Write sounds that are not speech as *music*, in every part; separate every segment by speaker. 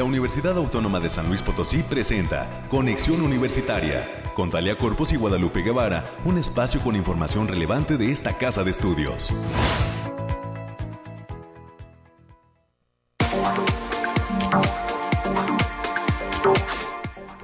Speaker 1: La Universidad Autónoma de San Luis Potosí presenta Conexión Universitaria con Talia Corpus y Guadalupe Guevara, un espacio con información relevante de esta casa de estudios.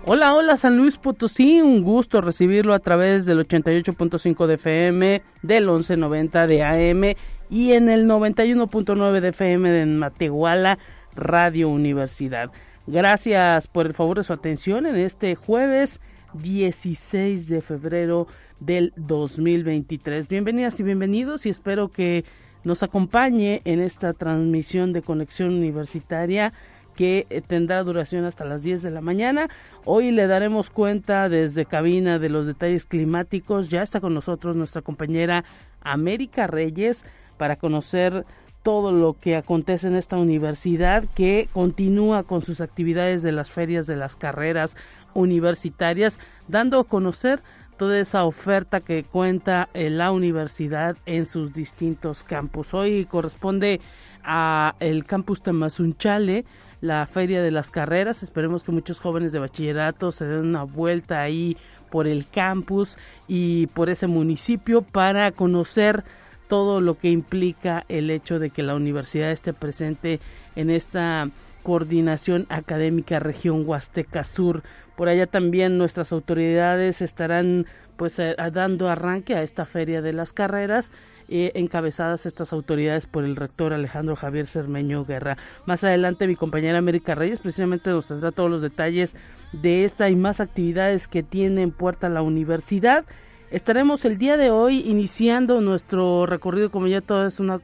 Speaker 2: Hola, hola San Luis Potosí, un gusto recibirlo a través del 88.5 de FM, del 1190 de AM y en el 91.9 de FM de Matehuala, Radio Universidad. Gracias por el favor de su atención en este jueves 16 de febrero del 2023. Bienvenidas y bienvenidos y espero que nos acompañe en esta transmisión de conexión universitaria que eh, tendrá duración hasta las 10 de la mañana. Hoy le daremos cuenta desde cabina de los detalles climáticos. Ya está con nosotros nuestra compañera América Reyes para conocer todo lo que acontece en esta universidad que continúa con sus actividades de las ferias de las carreras universitarias, dando a conocer toda esa oferta que cuenta la universidad en sus distintos campus. Hoy corresponde a el campus Tamazunchale, la Feria de las Carreras. Esperemos que muchos jóvenes de bachillerato se den una vuelta ahí por el campus y por ese municipio para conocer todo lo que implica el hecho de que la universidad esté presente en esta coordinación académica región Huasteca Sur. Por allá también nuestras autoridades estarán pues eh, dando arranque a esta feria de las carreras eh, encabezadas estas autoridades por el rector Alejandro Javier Cermeño Guerra. Más adelante mi compañera América Reyes precisamente nos tendrá todos los detalles de esta y más actividades que tiene en puerta la universidad. Estaremos el día de hoy iniciando nuestro recorrido como ya todo es una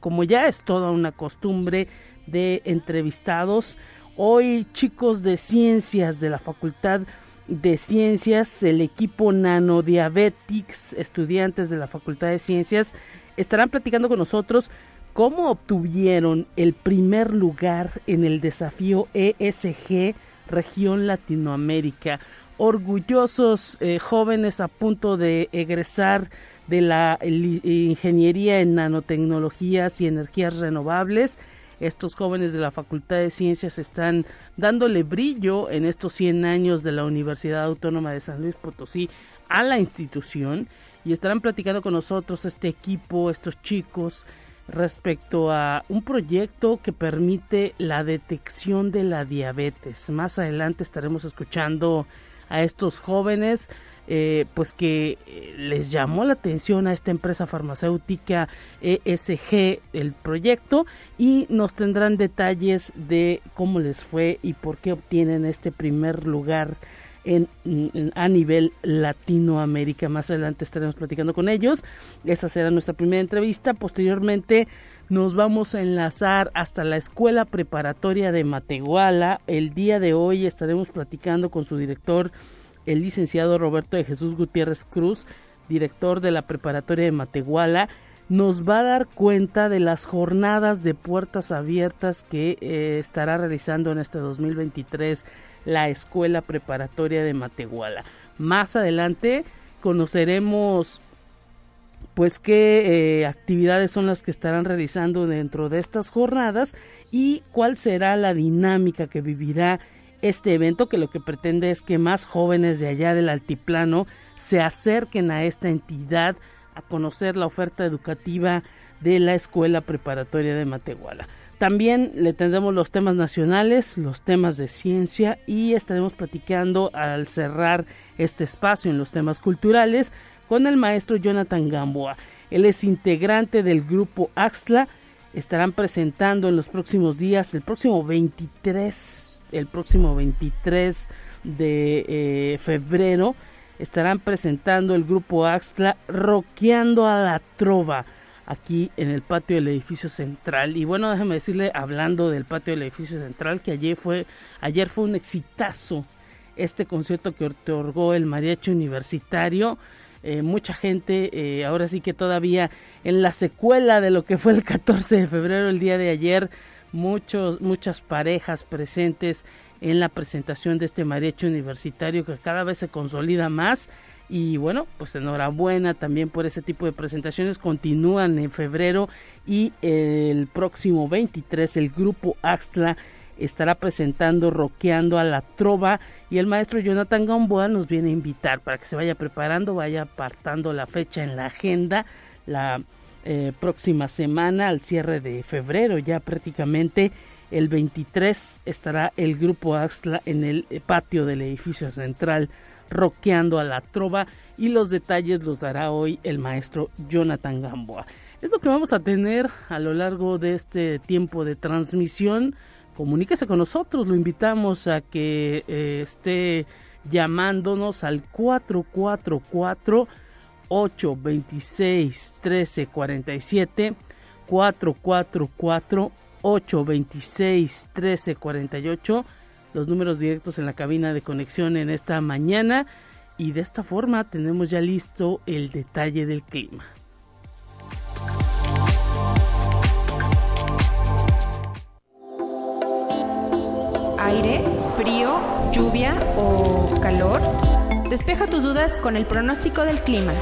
Speaker 2: como ya es toda una costumbre de entrevistados. Hoy chicos de ciencias de la Facultad de Ciencias, el equipo Nanodiabetics, estudiantes de la Facultad de Ciencias, estarán platicando con nosotros cómo obtuvieron el primer lugar en el desafío ESG región Latinoamérica. Orgullosos eh, jóvenes a punto de egresar de la ingeniería en nanotecnologías y energías renovables estos jóvenes de la Facultad de Ciencias están dándole brillo en estos 100 años de la Universidad Autónoma de San Luis Potosí a la institución y estarán platicando con nosotros este equipo, estos chicos, respecto a un proyecto que permite la detección de la diabetes. Más adelante estaremos escuchando a estos jóvenes eh, pues que eh, les llamó la atención a esta empresa farmacéutica ESG el proyecto y nos tendrán detalles de cómo les fue y por qué obtienen este primer lugar en, a nivel Latinoamérica. Más adelante estaremos platicando con ellos. Esa será nuestra primera entrevista. Posteriormente nos vamos a enlazar hasta la Escuela Preparatoria de Matehuala. El día de hoy estaremos platicando con su director el licenciado Roberto de Jesús Gutiérrez Cruz, director de la preparatoria de Matehuala, nos va a dar cuenta de las jornadas de puertas abiertas que eh, estará realizando en este 2023 la Escuela Preparatoria de Matehuala. Más adelante conoceremos pues qué eh, actividades son las que estarán realizando dentro de estas jornadas y cuál será la dinámica que vivirá este evento que lo que pretende es que más jóvenes de allá del altiplano se acerquen a esta entidad a conocer la oferta educativa de la Escuela Preparatoria de Matehuala. También le tendremos los temas nacionales, los temas de ciencia y estaremos platicando al cerrar este espacio en los temas culturales con el maestro Jonathan Gamboa. Él es integrante del grupo Axla. Estarán presentando en los próximos días, el próximo 23 el próximo 23 de eh, febrero estarán presentando el grupo Axtla Roqueando a la Trova aquí en el patio del edificio central y bueno déjeme decirle hablando del patio del edificio central que ayer fue ayer fue un exitazo este concierto que otorgó el mariachi universitario eh, mucha gente eh, ahora sí que todavía en la secuela de lo que fue el 14 de febrero el día de ayer muchos, muchas parejas presentes en la presentación de este mariachi universitario que cada vez se consolida más y bueno, pues enhorabuena también por ese tipo de presentaciones. Continúan en febrero y el próximo 23 el grupo Axtla estará presentando Roqueando a la Trova y el maestro Jonathan Gamboa nos viene a invitar para que se vaya preparando, vaya apartando la fecha en la agenda, la eh, próxima semana al cierre de febrero ya prácticamente el 23 estará el grupo Axla en el patio del edificio central roqueando a la trova y los detalles los dará hoy el maestro Jonathan Gamboa. Es lo que vamos a tener a lo largo de este tiempo de transmisión. Comuníquese con nosotros, lo invitamos a que eh, esté llamándonos al 444 826 1347 444 826 1348 los números directos en la cabina de conexión en esta mañana. Y de esta forma tenemos ya listo el detalle del clima.
Speaker 3: Aire, frío, lluvia o calor. Despeja tus dudas con el pronóstico del clima.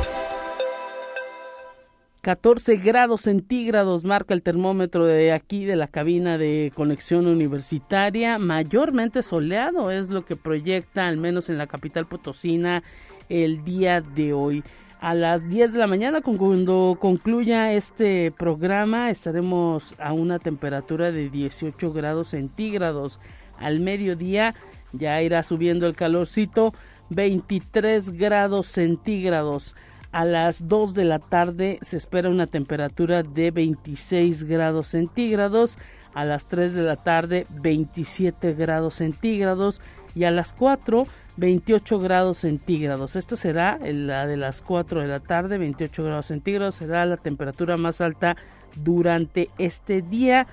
Speaker 2: 14 grados centígrados marca el termómetro de aquí de la cabina de conexión universitaria, mayormente soleado es lo que proyecta al menos en la capital potosina el día de hoy. A las 10 de la mañana, cuando concluya este programa, estaremos a una temperatura de 18 grados centígrados. Al mediodía ya irá subiendo el calorcito, 23 grados centígrados. A las 2 de la tarde se espera una temperatura de 26 grados centígrados. A las 3 de la tarde 27 grados centígrados. Y a las 4 28 grados centígrados. Esta será la de las 4 de la tarde, 28 grados centígrados. Será la temperatura más alta durante este día.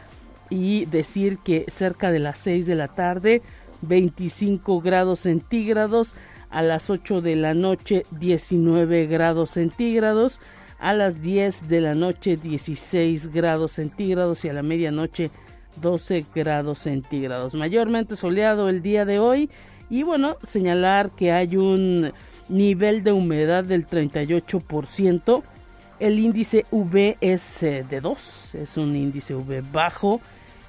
Speaker 2: Y decir que cerca de las 6 de la tarde, 25 grados centígrados a las 8 de la noche 19 grados centígrados, a las 10 de la noche 16 grados centígrados y a la medianoche 12 grados centígrados. Mayormente soleado el día de hoy y bueno, señalar que hay un nivel de humedad del 38%. El índice V es eh, de 2, es un índice V bajo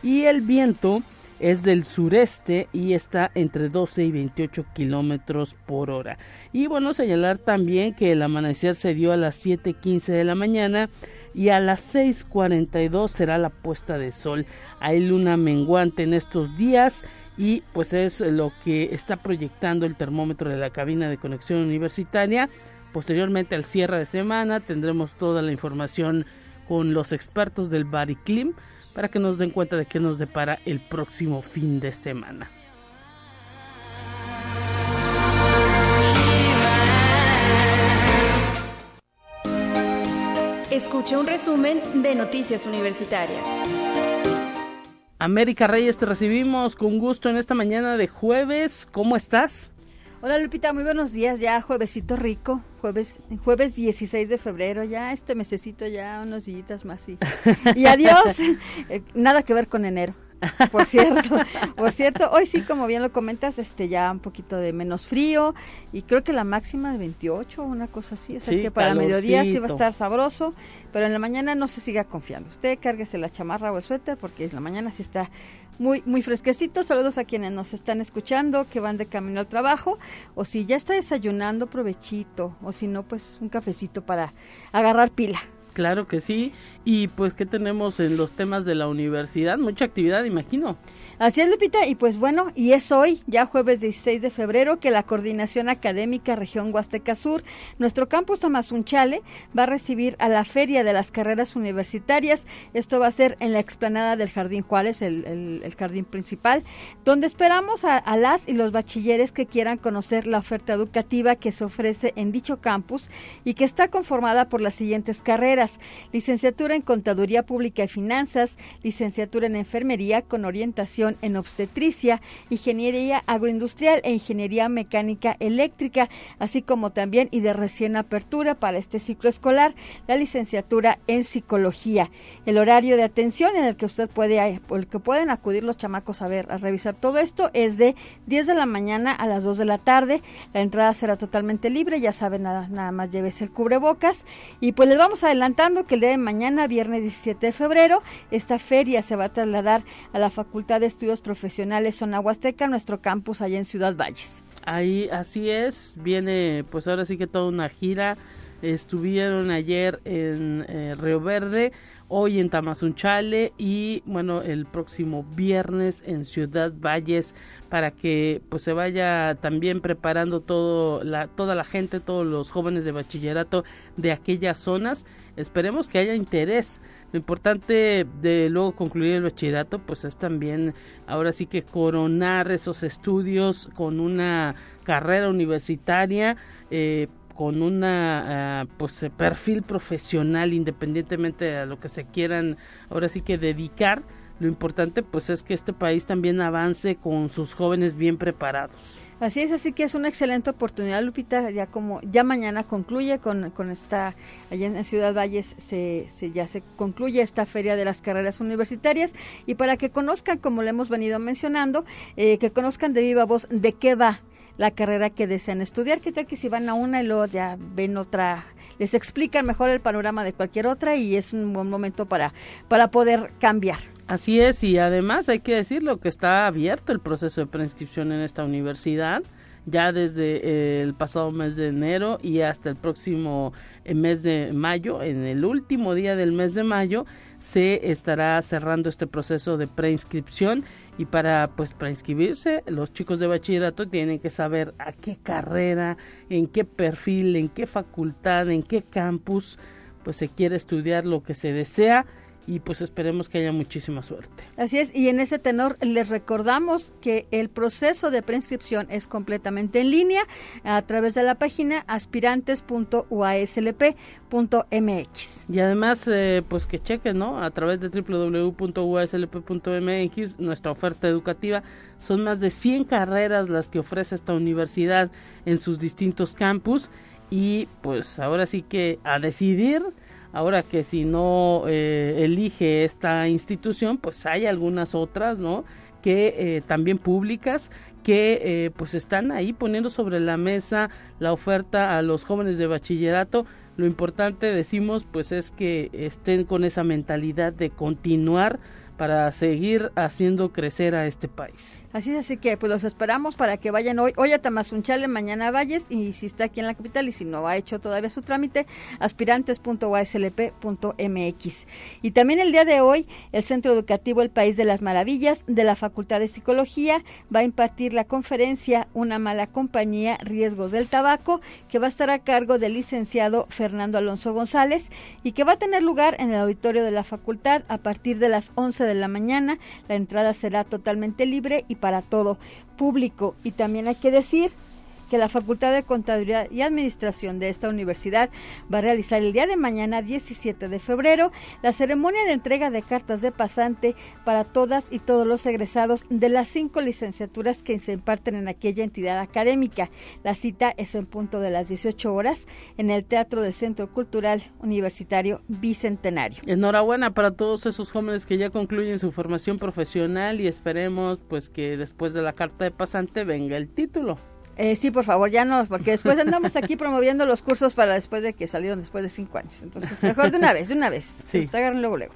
Speaker 2: y el viento es del sureste y está entre 12 y 28 kilómetros por hora. Y bueno, señalar también que el amanecer se dio a las 7:15 de la mañana y a las 6:42 será la puesta de sol. Hay luna menguante en estos días y pues es lo que está proyectando el termómetro de la cabina de conexión universitaria. Posteriormente al cierre de semana tendremos toda la información con los expertos del Bariclim para que nos den cuenta de qué nos depara el próximo fin de semana.
Speaker 3: Escucha un resumen de Noticias Universitarias.
Speaker 2: América Reyes, te recibimos con gusto en esta mañana de jueves. ¿Cómo estás?
Speaker 4: Hola Lupita, muy buenos días. Ya juevesito rico, jueves jueves 16 de febrero, ya este mesecito ya unos días más y, y *laughs* adiós. Eh, nada que ver con enero. Por cierto, por cierto, hoy sí, como bien lo comentas, este ya un poquito de menos frío y creo que la máxima de 28 una cosa así, o sea que para mediodía sí va a estar sabroso, pero en la mañana no se siga confiando. Usted cárguese la chamarra o el suéter porque en la mañana sí está muy muy fresquecito. Saludos a quienes nos están escuchando, que van de camino al trabajo o si ya está desayunando, provechito o si no pues un cafecito para agarrar pila.
Speaker 2: Claro que sí. Y pues, ¿qué tenemos en los temas de la universidad? Mucha actividad, imagino.
Speaker 4: Así es, Lupita. Y pues bueno, y es hoy, ya jueves 16 de febrero, que la Coordinación Académica Región Huasteca Sur, nuestro campus Tamazunchale, va a recibir a la Feria de las Carreras Universitarias. Esto va a ser en la explanada del Jardín Juárez, el, jardín principal, donde esperamos a, a las y los bachilleres que quieran conocer la oferta educativa que se ofrece en dicho campus y que está conformada por las siguientes carreras. Licenciatura en Contaduría Pública y Finanzas, licenciatura en Enfermería con orientación en Obstetricia, Ingeniería Agroindustrial e Ingeniería Mecánica Eléctrica, así como también y de recién apertura para este ciclo escolar, la licenciatura en Psicología. El horario de atención en el que usted puede, el que pueden acudir los chamacos a ver, a revisar todo esto es de 10 de la mañana a las 2 de la tarde. La entrada será totalmente libre, ya saben, nada, nada más llévese el cubrebocas y pues les vamos adelante que el día de mañana, viernes 17 de febrero, esta feria se va a trasladar a la Facultad de Estudios Profesionales Zona Huasteca, nuestro campus allá en Ciudad Valles.
Speaker 2: Ahí, así es, viene pues ahora sí que toda una gira. Estuvieron ayer en eh, Río Verde, hoy en Tamazunchale y bueno, el próximo viernes en Ciudad Valles para que pues se vaya también preparando todo la, toda la gente, todos los jóvenes de bachillerato de aquellas zonas. Esperemos que haya interés. Lo importante de luego concluir el bachillerato pues es también ahora sí que coronar esos estudios con una carrera universitaria. Eh, con una uh, pues perfil profesional independientemente de lo que se quieran ahora sí que dedicar lo importante pues es que este país también avance con sus jóvenes bien preparados.
Speaker 4: Así es, así que es una excelente oportunidad, Lupita, ya como ya mañana concluye con, con esta, allá en Ciudad Valles se, se, ya se concluye esta feria de las carreras universitarias. Y para que conozcan, como le hemos venido mencionando, eh, que conozcan de viva voz de qué va la carrera que desean estudiar. ¿Qué tal que si van a una y luego ya ven otra, les explican mejor el panorama de cualquier otra y es un buen momento para, para poder cambiar?
Speaker 2: Así es, y además hay que decirlo que está abierto el proceso de preinscripción en esta universidad ya desde eh, el pasado mes de enero y hasta el próximo eh, mes de mayo, en el último día del mes de mayo, se estará cerrando este proceso de preinscripción y para pues preinscribirse los chicos de bachillerato tienen que saber a qué carrera, en qué perfil, en qué facultad, en qué campus pues se quiere estudiar lo que se desea y pues esperemos que haya muchísima suerte.
Speaker 4: Así es, y en ese tenor les recordamos que el proceso de preinscripción es completamente en línea a través de la página aspirantes.uaslp.mx.
Speaker 2: Y además, eh, pues que chequen, ¿no? A través de www.uaslp.mx nuestra oferta educativa. Son más de 100 carreras las que ofrece esta universidad en sus distintos campus y pues ahora sí que a decidir Ahora que si no eh, elige esta institución, pues hay algunas otras, ¿no? Que eh, también públicas que eh, pues están ahí poniendo sobre la mesa la oferta a los jóvenes de bachillerato. Lo importante, decimos, pues es que estén con esa mentalidad de continuar para seguir haciendo crecer a este país.
Speaker 4: Así es, así que pues los esperamos para que vayan hoy, hoy a Tamazunchale, mañana a Valles y si está aquí en la capital y si no ha hecho todavía su trámite, aspirantes.uslp.mx. Y también el día de hoy, el Centro Educativo El País de las Maravillas de la Facultad de Psicología va a impartir la conferencia Una mala compañía, riesgos del tabaco, que va a estar a cargo del licenciado Fernando Alonso González y que va a tener lugar en el auditorio de la facultad a partir de las 11 de la mañana. La entrada será totalmente libre y para todo público. Y también hay que decir que la Facultad de Contabilidad y Administración de esta universidad va a realizar el día de mañana, 17 de febrero, la ceremonia de entrega de cartas de pasante para todas y todos los egresados de las cinco licenciaturas que se imparten en aquella entidad académica. La cita es en punto de las 18 horas en el Teatro del Centro Cultural Universitario Bicentenario.
Speaker 2: Enhorabuena para todos esos jóvenes que ya concluyen su formación profesional y esperemos pues que después de la carta de pasante venga el título.
Speaker 4: Eh, sí, por favor, ya no, porque después andamos aquí promoviendo los cursos para después de que salieron después de cinco años. Entonces, mejor de una vez, de una vez.
Speaker 2: Sí.
Speaker 4: Se agarran luego, luego.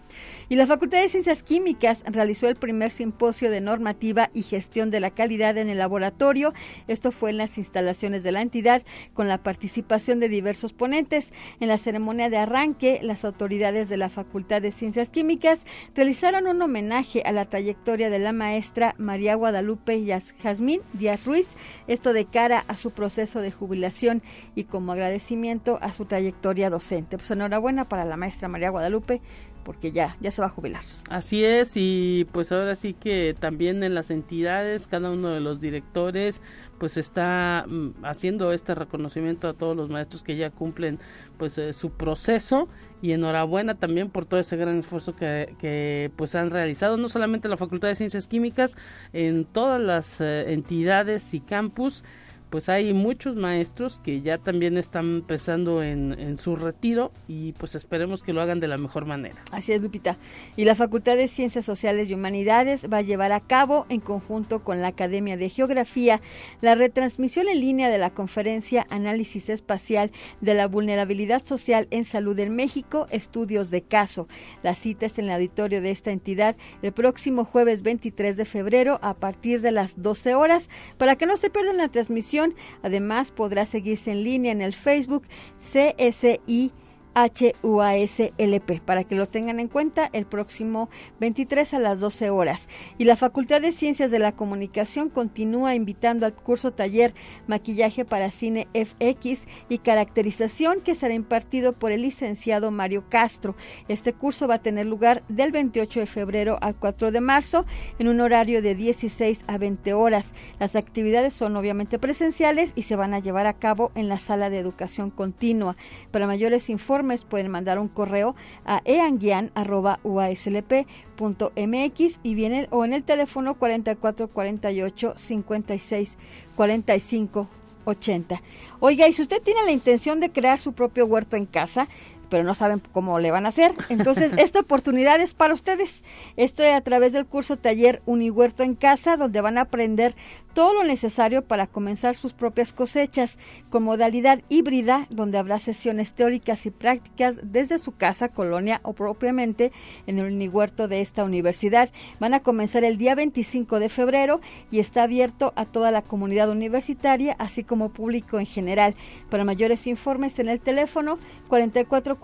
Speaker 4: Y la Facultad de Ciencias Químicas realizó el primer simposio de normativa y gestión de la calidad en el laboratorio. Esto fue en las instalaciones de la entidad con la participación de diversos ponentes. En la ceremonia de arranque, las autoridades de la Facultad de Ciencias Químicas realizaron un homenaje a la trayectoria de la maestra María Guadalupe Jazmín Díaz Ruiz, esto de cara a su proceso de jubilación y como agradecimiento a su trayectoria docente. Pues enhorabuena para la maestra María Guadalupe porque ya, ya se va a jubilar.
Speaker 2: Así es, y pues ahora sí que también en las entidades, cada uno de los directores, pues está mm, haciendo este reconocimiento a todos los maestros que ya cumplen pues eh, su proceso y enhorabuena también por todo ese gran esfuerzo que, pues han realizado no solamente la Facultad de Ciencias Químicas en todas las eh, entidades y campus pues hay muchos maestros que ya también están pensando en, su retiro y pues esperemos que lo hagan de la mejor manera.
Speaker 4: Así es, Lupita. Y la Facultad de Ciencias Sociales y Humanidades va a llevar a cabo, en conjunto con la Academia de Geografía, la retransmisión en línea de la conferencia Análisis Espacial de la Vulnerabilidad Social en Salud en México, Estudios de Caso. La cita es en el auditorio de esta entidad el próximo jueves 23 de febrero a partir de las 12 horas. Para que no se pierdan la transmisión, además podrá seguirse en línea en el Facebook CSI HUASLP, para que lo tengan en cuenta el próximo 23 a las 12 horas. Y la Facultad de Ciencias de la Comunicación continúa invitando al curso taller Maquillaje para Cine FX y Caracterización que será impartido por el licenciado Mario Castro. Este curso va a tener lugar del 28 de febrero al 4 de marzo en un horario de 16 a 20 horas. Las actividades son obviamente presenciales y se van a llevar a cabo en la sala de educación continua. Para mayores informes pueden mandar un correo a eanguian.uaslp.mx y viene o en el teléfono 4448 56 45 80. Oiga, y si usted tiene la intención de crear su propio huerto en casa, pero no saben cómo le van a hacer. Entonces, *laughs* esta oportunidad es para ustedes. Esto es a través del curso taller Unihuerto en Casa, donde van a aprender todo lo necesario para comenzar sus propias cosechas, con modalidad híbrida, donde habrá sesiones teóricas y prácticas desde su casa, colonia o propiamente en el unihuerto de esta universidad. Van a comenzar el día 25 de febrero y está abierto a toda la comunidad universitaria, así como público en general. Para mayores informes en el teléfono 4448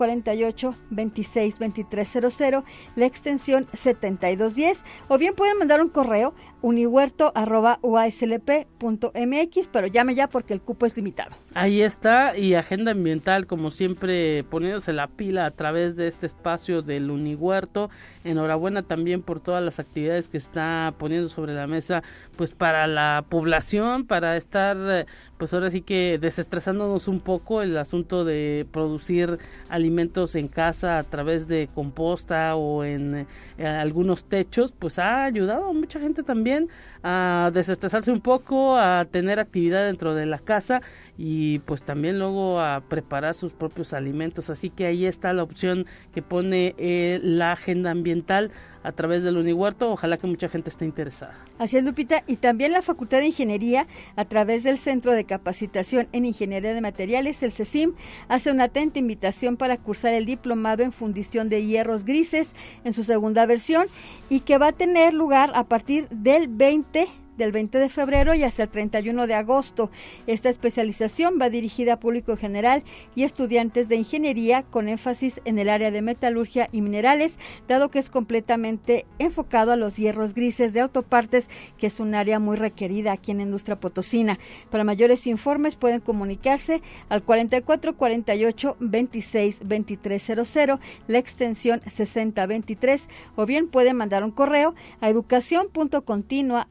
Speaker 4: 26 2300, la extensión 7210, o bien pueden mandar un correo unihuerto.uaslp.mx, pero llame ya porque el cupo es limitado.
Speaker 2: Ahí está, y Agenda Ambiental, como siempre, poniéndose la pila a través de este espacio del Unihuerto. Enhorabuena también por todas las actividades que está poniendo sobre la mesa, pues para la población, para estar, pues ahora sí que desestresándonos un poco el asunto de producir alimentos en casa a través de composta o en eh, algunos techos, pues ha ayudado a mucha gente también Union a desestresarse un poco, a tener actividad dentro de la casa y pues también luego a preparar sus propios alimentos. Así que ahí está la opción que pone eh, la agenda ambiental a través del Unihuerto. Ojalá que mucha gente esté interesada.
Speaker 4: Así es, Lupita. Y también la Facultad de Ingeniería, a través del Centro de Capacitación en Ingeniería de Materiales, el CECIM, hace una atenta invitación para cursar el diplomado en fundición de hierros grises en su segunda versión y que va a tener lugar a partir del 20て。Del 20 de febrero y hasta el 31 de agosto. Esta especialización va dirigida a público general y estudiantes de ingeniería con énfasis en el área de metalurgia y minerales, dado que es completamente enfocado a los hierros grises de autopartes, que es un área muy requerida aquí en Industria Potosina. Para mayores informes pueden comunicarse al 4448 26 2300, la extensión 6023, o bien pueden mandar un correo a educación.continua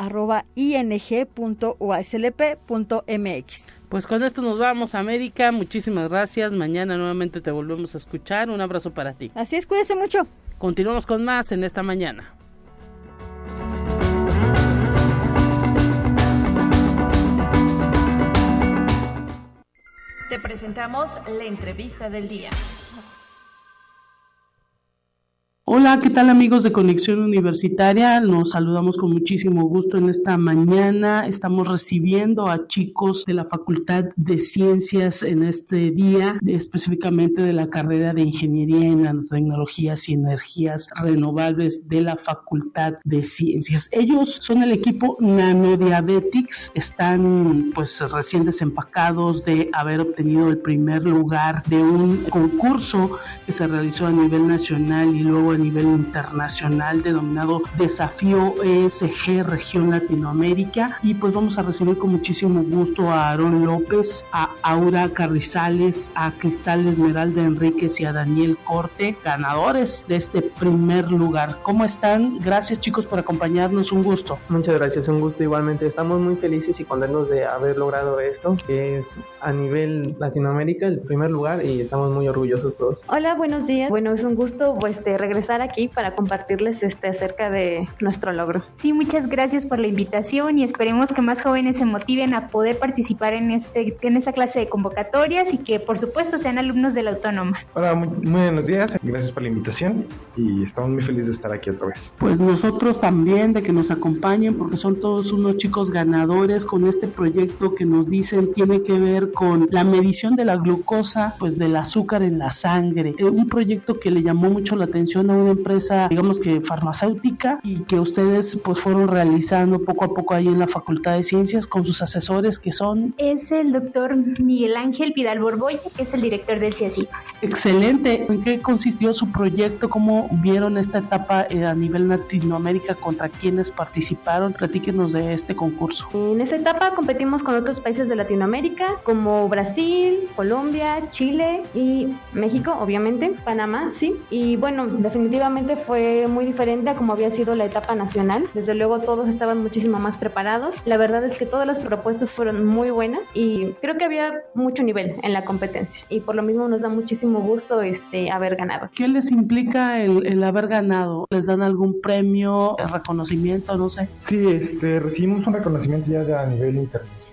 Speaker 4: ing.uaslp.mx.
Speaker 2: Pues con esto nos vamos, América. Muchísimas gracias. Mañana nuevamente te volvemos a escuchar. Un abrazo para ti.
Speaker 4: Así es, cuídese mucho.
Speaker 2: Continuamos con más en esta mañana.
Speaker 3: Te presentamos la entrevista del día.
Speaker 2: Hola, ¿qué tal amigos de Conexión Universitaria? Nos saludamos con muchísimo gusto en esta mañana. Estamos recibiendo a chicos de la Facultad de Ciencias en este día, específicamente de la carrera de Ingeniería en Nanotecnologías y Energías Renovables de la Facultad de Ciencias. Ellos son el equipo Nanodiabetics, están pues recién desempacados de haber obtenido el primer lugar de un concurso que se realizó a nivel nacional y luego a nivel internacional denominado Desafío ESG Región Latinoamérica y pues vamos a recibir con muchísimo gusto a Aaron López, a Aura Carrizales, a Cristal Esmeralda Enríquez y a Daniel Corte, ganadores de este primer lugar. ¿Cómo están? Gracias chicos por acompañarnos, un gusto.
Speaker 5: Muchas gracias, un gusto igualmente. Estamos muy felices y contentos de haber logrado esto, que es a nivel Latinoamérica el primer lugar y estamos muy orgullosos todos.
Speaker 6: Hola, buenos días. Bueno, es un gusto pues, regresar estar aquí para compartirles este acerca de nuestro logro.
Speaker 7: Sí, muchas gracias por la invitación y esperemos que más jóvenes se motiven a poder participar en este en esta clase de convocatorias y que por supuesto sean alumnos de la autónoma.
Speaker 8: Hola, muy, muy buenos días, gracias por la invitación y estamos muy felices de estar aquí otra vez.
Speaker 2: Pues nosotros también de que nos acompañen porque son todos unos chicos ganadores con este proyecto que nos dicen tiene que ver con la medición de la glucosa, pues del azúcar en la sangre. Eh, un proyecto que le llamó mucho la atención a una empresa, digamos que farmacéutica y que ustedes pues fueron realizando poco a poco ahí en la Facultad de Ciencias con sus asesores que son...
Speaker 7: Es el doctor Miguel Ángel Vidal Borboya, que es el director del CIACIT.
Speaker 2: Excelente. ¿En qué consistió su proyecto? ¿Cómo vieron esta etapa eh, a nivel Latinoamérica? ¿Contra quiénes participaron? Platíquenos de este concurso.
Speaker 6: En esta etapa competimos con otros países de Latinoamérica como Brasil, Colombia, Chile y México, obviamente, Panamá, sí. Y bueno, definitivamente fue muy diferente a como había sido la etapa nacional. Desde luego todos estaban muchísimo más preparados. La verdad es que todas las propuestas fueron muy buenas y creo que había mucho nivel en la competencia y por lo mismo nos da muchísimo gusto este haber ganado.
Speaker 2: ¿Qué les implica el, el haber ganado? ¿Les dan algún premio, reconocimiento, no sé?
Speaker 8: Sí, este, recibimos un reconocimiento ya de a nivel internacional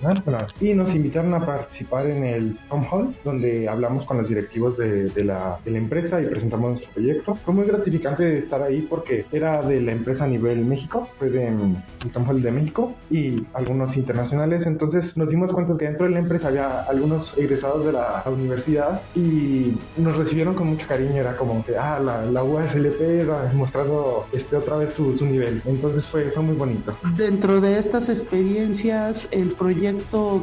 Speaker 8: y nos invitaron a participar en el Tom Hall, donde hablamos con los directivos de, de, la, de, la, empresa y presentamos nuestro proyecto. Fue muy gratificante estar ahí porque era de la empresa a nivel México, fue de el Tom Hall de México y algunos internacionales. Entonces nos dimos cuenta que dentro de la empresa había algunos egresados de la universidad y nos recibieron con mucho cariño. Era como que, ah, la, la USLP mostrando este, otra vez su, su nivel. Entonces fue, fue muy bonito.
Speaker 2: Dentro de estas experiencias, el proyecto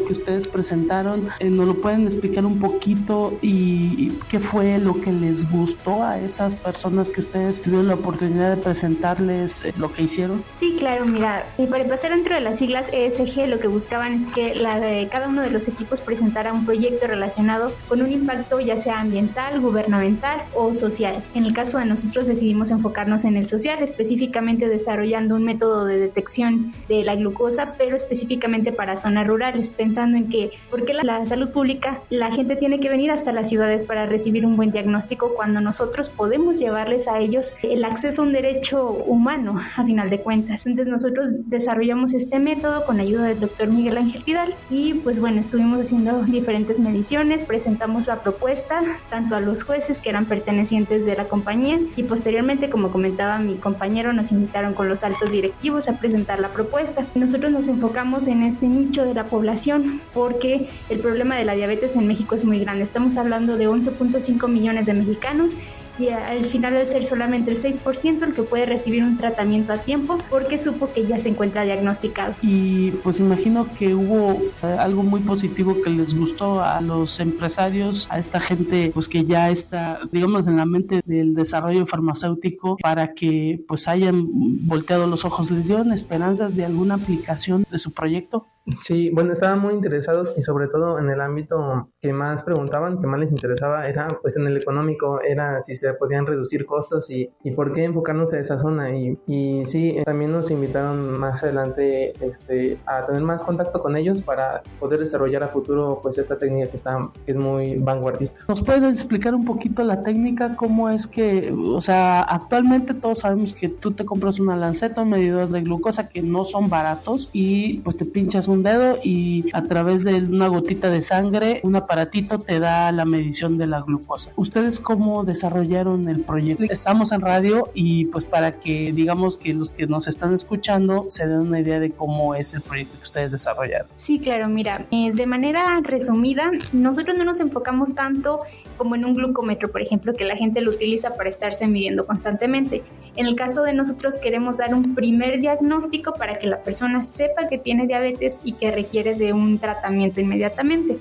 Speaker 2: que ustedes presentaron, eh, ¿nos lo pueden explicar un poquito y, qué fue lo que les gustó a esas personas que ustedes tuvieron la oportunidad de presentarles eh, lo que hicieron?
Speaker 7: Sí, claro, mira, y para empezar dentro de las siglas ESG lo que buscaban es que la de cada uno de los equipos presentara un proyecto relacionado con un impacto ya sea ambiental, gubernamental o social. En el caso de nosotros decidimos enfocarnos en el social, específicamente desarrollando un método de detección de la glucosa, pero específicamente para zonas rurales pensando en que, ¿por qué la, la, salud pública, la gente tiene que venir hasta las ciudades para recibir un buen diagnóstico cuando nosotros podemos llevarles a ellos el acceso a un derecho humano, a final de cuentas? Entonces nosotros desarrollamos este método con ayuda del doctor Miguel Ángel Vidal y pues bueno, estuvimos haciendo diferentes mediciones, presentamos la propuesta tanto a los jueces que eran pertenecientes de la compañía y posteriormente, como comentaba mi compañero, nos invitaron con los altos directivos a presentar la propuesta. Nosotros nos enfocamos en este nicho de la población, porque el problema de la diabetes en México es muy grande. Estamos hablando de 11.5 millones de mexicanos y al final debe ser solamente el 6% el que puede recibir un tratamiento a tiempo porque supo que ya se encuentra diagnosticado.
Speaker 2: Y pues imagino que hubo eh, algo muy positivo que les gustó a los empresarios, a esta gente pues que ya está, digamos, en la mente del desarrollo farmacéutico para que pues hayan volteado los ojos. ¿Les dieron esperanzas de alguna aplicación de su proyecto?
Speaker 5: Sí, bueno, estaban muy interesados y sobre todo en el ámbito que más preguntaban, que más les interesaba, era pues en el económico, era si se podían reducir costos y, y por qué enfocarnos a esa zona. Y, y sí, también nos invitaron más adelante este, a tener más contacto con ellos para poder desarrollar a futuro pues esta técnica que, está, que es muy vanguardista.
Speaker 2: ¿Nos pueden explicar un poquito la técnica? ¿Cómo es que, o sea, actualmente todos sabemos que tú te compras una lanceta, un medidor de glucosa que no son baratos y pues te pinchas un dedo y a través de una gotita de sangre, un aparatito te da la medición de la glucosa. ¿Ustedes cómo desarrollaron el proyecto? Estamos en radio y pues para que digamos que los que nos están escuchando se den una idea de cómo es el proyecto que ustedes desarrollaron.
Speaker 7: Sí, claro, mira, eh, de manera resumida, nosotros no nos enfocamos tanto como en un glucómetro, por ejemplo, que la gente lo utiliza para estarse midiendo constantemente. En el caso de nosotros queremos dar un primer diagnóstico para que la persona sepa que tiene diabetes y que requiere de un tratamiento inmediatamente.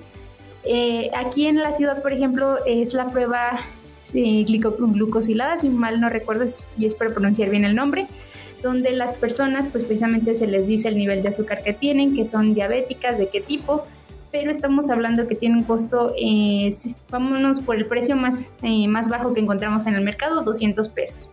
Speaker 7: Eh, aquí en la ciudad, por ejemplo, es la prueba eh, glucosilada, si mal no recuerdo y espero pronunciar bien el nombre, donde las personas pues precisamente se les dice el nivel de azúcar que tienen, que son diabéticas, de qué tipo, pero estamos hablando que tiene un costo, eh, vámonos por el precio más, eh, más bajo que encontramos en el mercado, 200 pesos.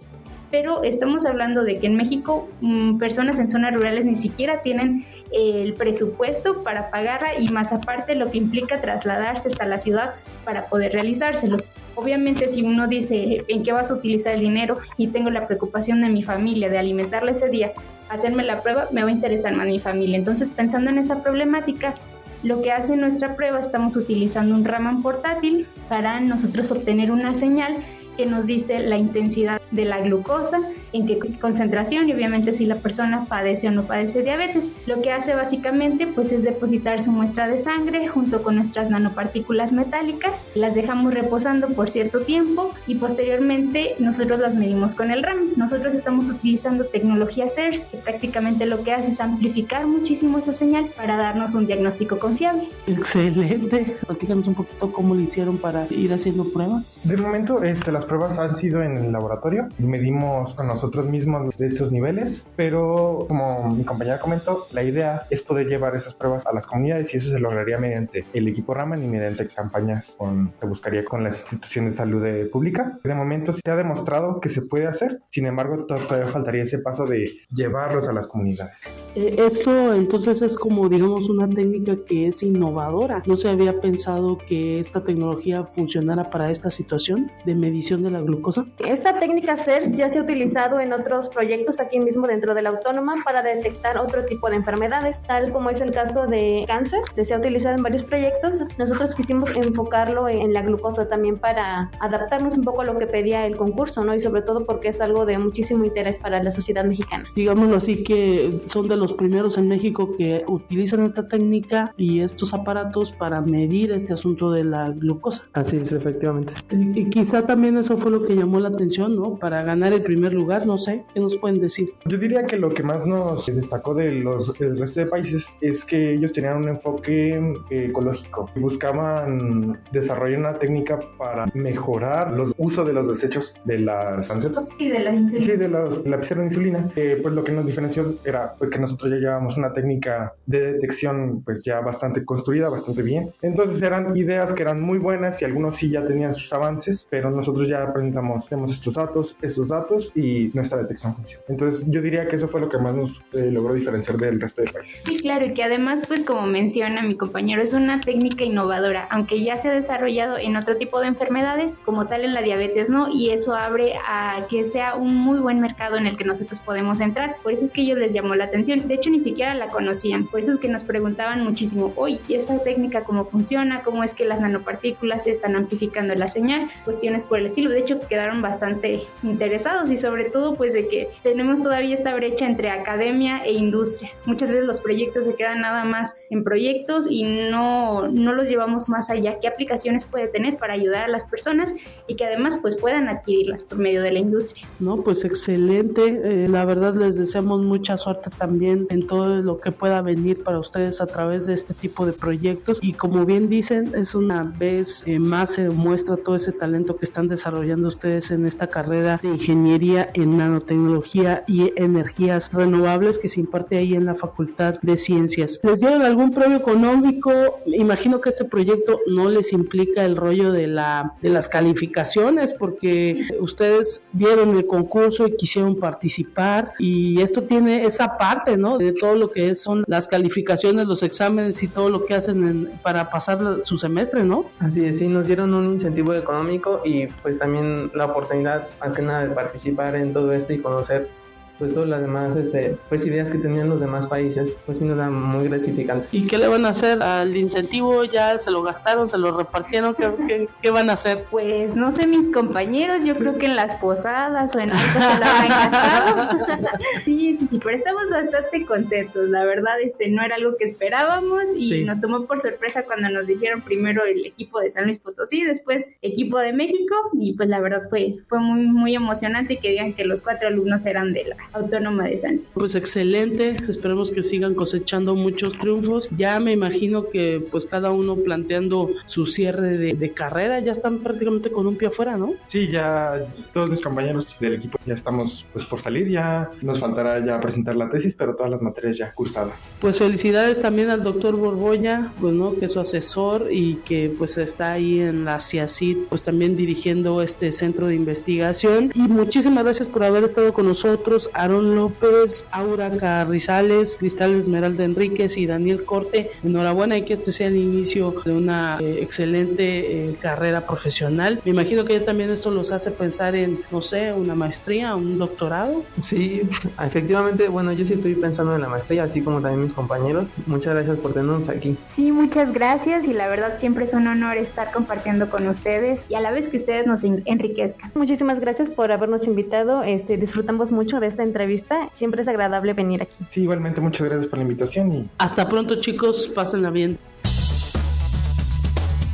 Speaker 7: Pero estamos hablando de que en México mmm, personas en zonas rurales ni siquiera tienen el presupuesto para pagarla y más aparte lo que implica trasladarse hasta la ciudad para poder realizárselo. Obviamente si uno dice en qué vas a utilizar el dinero y tengo la preocupación de mi familia, de alimentarla ese día, hacerme la prueba, me va a interesar más mi familia. Entonces pensando en esa problemática, lo que hace nuestra prueba, estamos utilizando un Raman portátil para nosotros obtener una señal que nos dice la intensidad de la glucosa, en qué concentración y obviamente si la persona padece o no padece diabetes. Lo que hace básicamente pues es depositar su muestra de sangre junto con nuestras nanopartículas metálicas, las dejamos reposando por cierto tiempo y posteriormente nosotros las medimos con el RAM. Nosotros estamos utilizando tecnología CERS que prácticamente lo que hace es amplificar muchísimo esa señal para darnos un diagnóstico confiable.
Speaker 2: Excelente. Platícanos un poquito cómo lo hicieron para ir haciendo pruebas.
Speaker 8: De momento este, las pruebas han sido en el laboratorio. Medimos con nosotros mismos de estos niveles, pero como mi compañera comentó, la idea es poder llevar esas pruebas a las comunidades y eso se lograría mediante el equipo Raman y mediante campañas con, que buscaría con las instituciones de salud pública. De momento se ha demostrado que se puede hacer, sin embargo todavía faltaría ese paso de llevarlos a las comunidades.
Speaker 2: Eh, esto entonces es como digamos una técnica que es innovadora. No se había pensado que esta tecnología funcionara para esta situación de medición de la glucosa?
Speaker 6: Esta técnica CERS ya se ha utilizado en otros proyectos aquí mismo dentro de la autónoma para detectar otro tipo de enfermedades, tal como es el caso de cáncer, que se ha utilizado en varios proyectos. Nosotros quisimos enfocarlo en la glucosa también para adaptarnos un poco a lo que pedía el concurso, ¿no? Y sobre todo porque es algo de muchísimo interés para la sociedad mexicana.
Speaker 2: Digámoslo así que son de los primeros en México que utilizan esta técnica y estos aparatos para medir este asunto de la glucosa.
Speaker 5: Así es, efectivamente.
Speaker 2: Y quizá también eso fue lo que llamó la atención, ¿no? Para ganar el primer lugar, no sé, ¿qué nos pueden decir?
Speaker 8: Yo diría que lo que más nos destacó de los, del resto de países es que ellos tenían un enfoque eh, ecológico y buscaban desarrollar una técnica para mejorar los usos de los desechos de las pancetas.
Speaker 7: Y de la insulina.
Speaker 8: Sí, de la, la de insulina. Eh, pues lo que nos diferenció era pues, que nosotros ya llevábamos una técnica de detección pues ya bastante construida, bastante bien. Entonces eran ideas que eran muy buenas y algunos sí ya tenían sus avances, pero nosotros ya presentamos, tenemos estos datos, estos datos y nuestra detección funciona. Entonces yo diría que eso fue lo que más nos eh, logró diferenciar del resto de países.
Speaker 7: Sí, claro, y que además, pues como menciona mi compañero, es una técnica innovadora, aunque ya se ha desarrollado en otro tipo de enfermedades, como tal en la diabetes, ¿no? Y eso abre a que sea un muy buen mercado en el que nosotros podemos entrar. Por eso es que ellos les llamó la atención. De hecho, ni siquiera la conocían. Por eso es que nos preguntaban muchísimo, oye, ¿y esta técnica cómo funciona? ¿Cómo es que las nanopartículas se están amplificando la señal? Cuestiones por el estilo. De hecho, quedaron bastante interesados y sobre todo pues de que tenemos todavía esta brecha entre academia e industria. Muchas veces los proyectos se quedan nada más en proyectos y no, no los llevamos más allá. ¿Qué aplicaciones puede tener para ayudar a las personas y que además pues puedan adquirirlas por medio de la industria?
Speaker 2: No, pues excelente. Eh, la verdad les deseamos mucha suerte también en todo lo que pueda venir para ustedes a través de este tipo de proyectos y como bien dicen es una vez eh, más se muestra todo ese talento que están desarrollando ustedes en esta carrera de ingeniería en nanotecnología y energías renovables que se imparte ahí en la Facultad de Ciencias. ¿Les dieron algún premio económico? Imagino que este proyecto no les implica el rollo de, la, de las calificaciones porque ustedes vieron el concurso y quisieron participar y esto tiene esa parte, ¿no? De todo lo que son las calificaciones, los exámenes y todo lo que hacen para pasar su semestre, ¿no?
Speaker 5: Así es, sí, nos dieron un incentivo económico y pues también la oportunidad, más que nada, de participar en todo esto y conocer pues todas las demás este, pues ideas que tenían los demás países, pues sí nos da muy gratificante.
Speaker 2: ¿Y qué le van a hacer al incentivo? ¿Ya se lo gastaron, se lo repartieron? ¿Qué, qué, van a hacer?
Speaker 7: Pues no sé, mis compañeros, yo creo que en las posadas o en algo se lo han gastado. *laughs* sí, sí, sí, pero estamos bastante contentos, la verdad, este no era algo que esperábamos y nos tomó por sorpresa cuando nos dijeron primero el equipo de San Luis Potosí, después equipo de México y pues la verdad fue, fue muy, muy emocionante que digan que los cuatro alumnos eran de la Autónoma de San
Speaker 2: Pues excelente, esperemos que sigan cosechando muchos triunfos. Ya me imagino que pues cada uno planteando su cierre de, carrera, ya están prácticamente con un pie afuera, ¿no?
Speaker 8: Sí, ya todos mis compañeros del equipo ya estamos pues por salir, ya nos faltará ya presentar la tesis, pero todas las materias ya cursadas.
Speaker 2: Pues felicidades también al doctor Borboya, pues no, que es su asesor y que pues está ahí en la CIACID, pues también dirigiendo este centro de investigación. Y muchísimas gracias por haber estado con nosotros Aaron López, Aura Carrizales, Cristal Esmeralda Enríquez y Daniel Corte. Enhorabuena y que este sea el inicio de una eh, excelente eh, carrera profesional. Me imagino que también esto los hace pensar en, no sé, una maestría, un doctorado.
Speaker 5: Sí, *laughs* efectivamente, bueno, yo sí estoy pensando en la maestría, así como también mis compañeros. Muchas gracias por tenernos aquí.
Speaker 7: Sí, muchas gracias y la verdad siempre es un honor estar compartiendo con ustedes y a la vez que ustedes nos enriquezcan.
Speaker 6: Muchísimas gracias por habernos invitado. Este, disfrutamos mucho de esta entrevista. Siempre es agradable venir aquí.
Speaker 8: Sí, igualmente muchas gracias por la invitación y
Speaker 2: hasta pronto chicos, pásenla bien.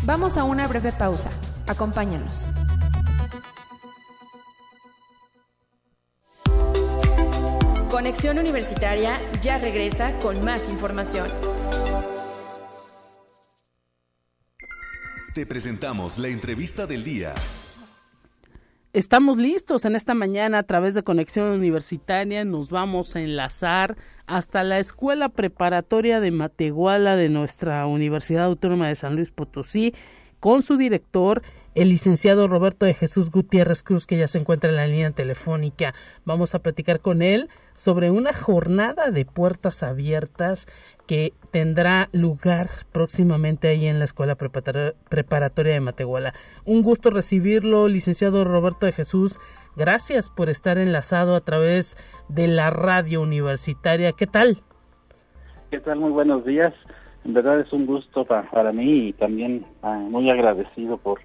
Speaker 3: Vamos a una breve pausa. Acompáñanos. Conexión Universitaria ya regresa con más información.
Speaker 1: Te presentamos la entrevista del día.
Speaker 2: Estamos listos en esta mañana a través de Conexión Universitaria. Nos vamos a enlazar hasta la Escuela Preparatoria de Matehuala de nuestra Universidad Autónoma de San Luis Potosí con su director, el licenciado Roberto de Jesús Gutiérrez Cruz, que ya se encuentra en la línea telefónica. Vamos a platicar con él sobre una jornada de puertas abiertas que tendrá lugar próximamente ahí en la Escuela Preparatoria de Matehuala. Un gusto recibirlo, licenciado Roberto de Jesús. Gracias por estar enlazado a través de la radio universitaria. ¿Qué tal?
Speaker 9: ¿Qué tal? Muy buenos días. En verdad es un gusto para, mí y también ah, muy agradecido por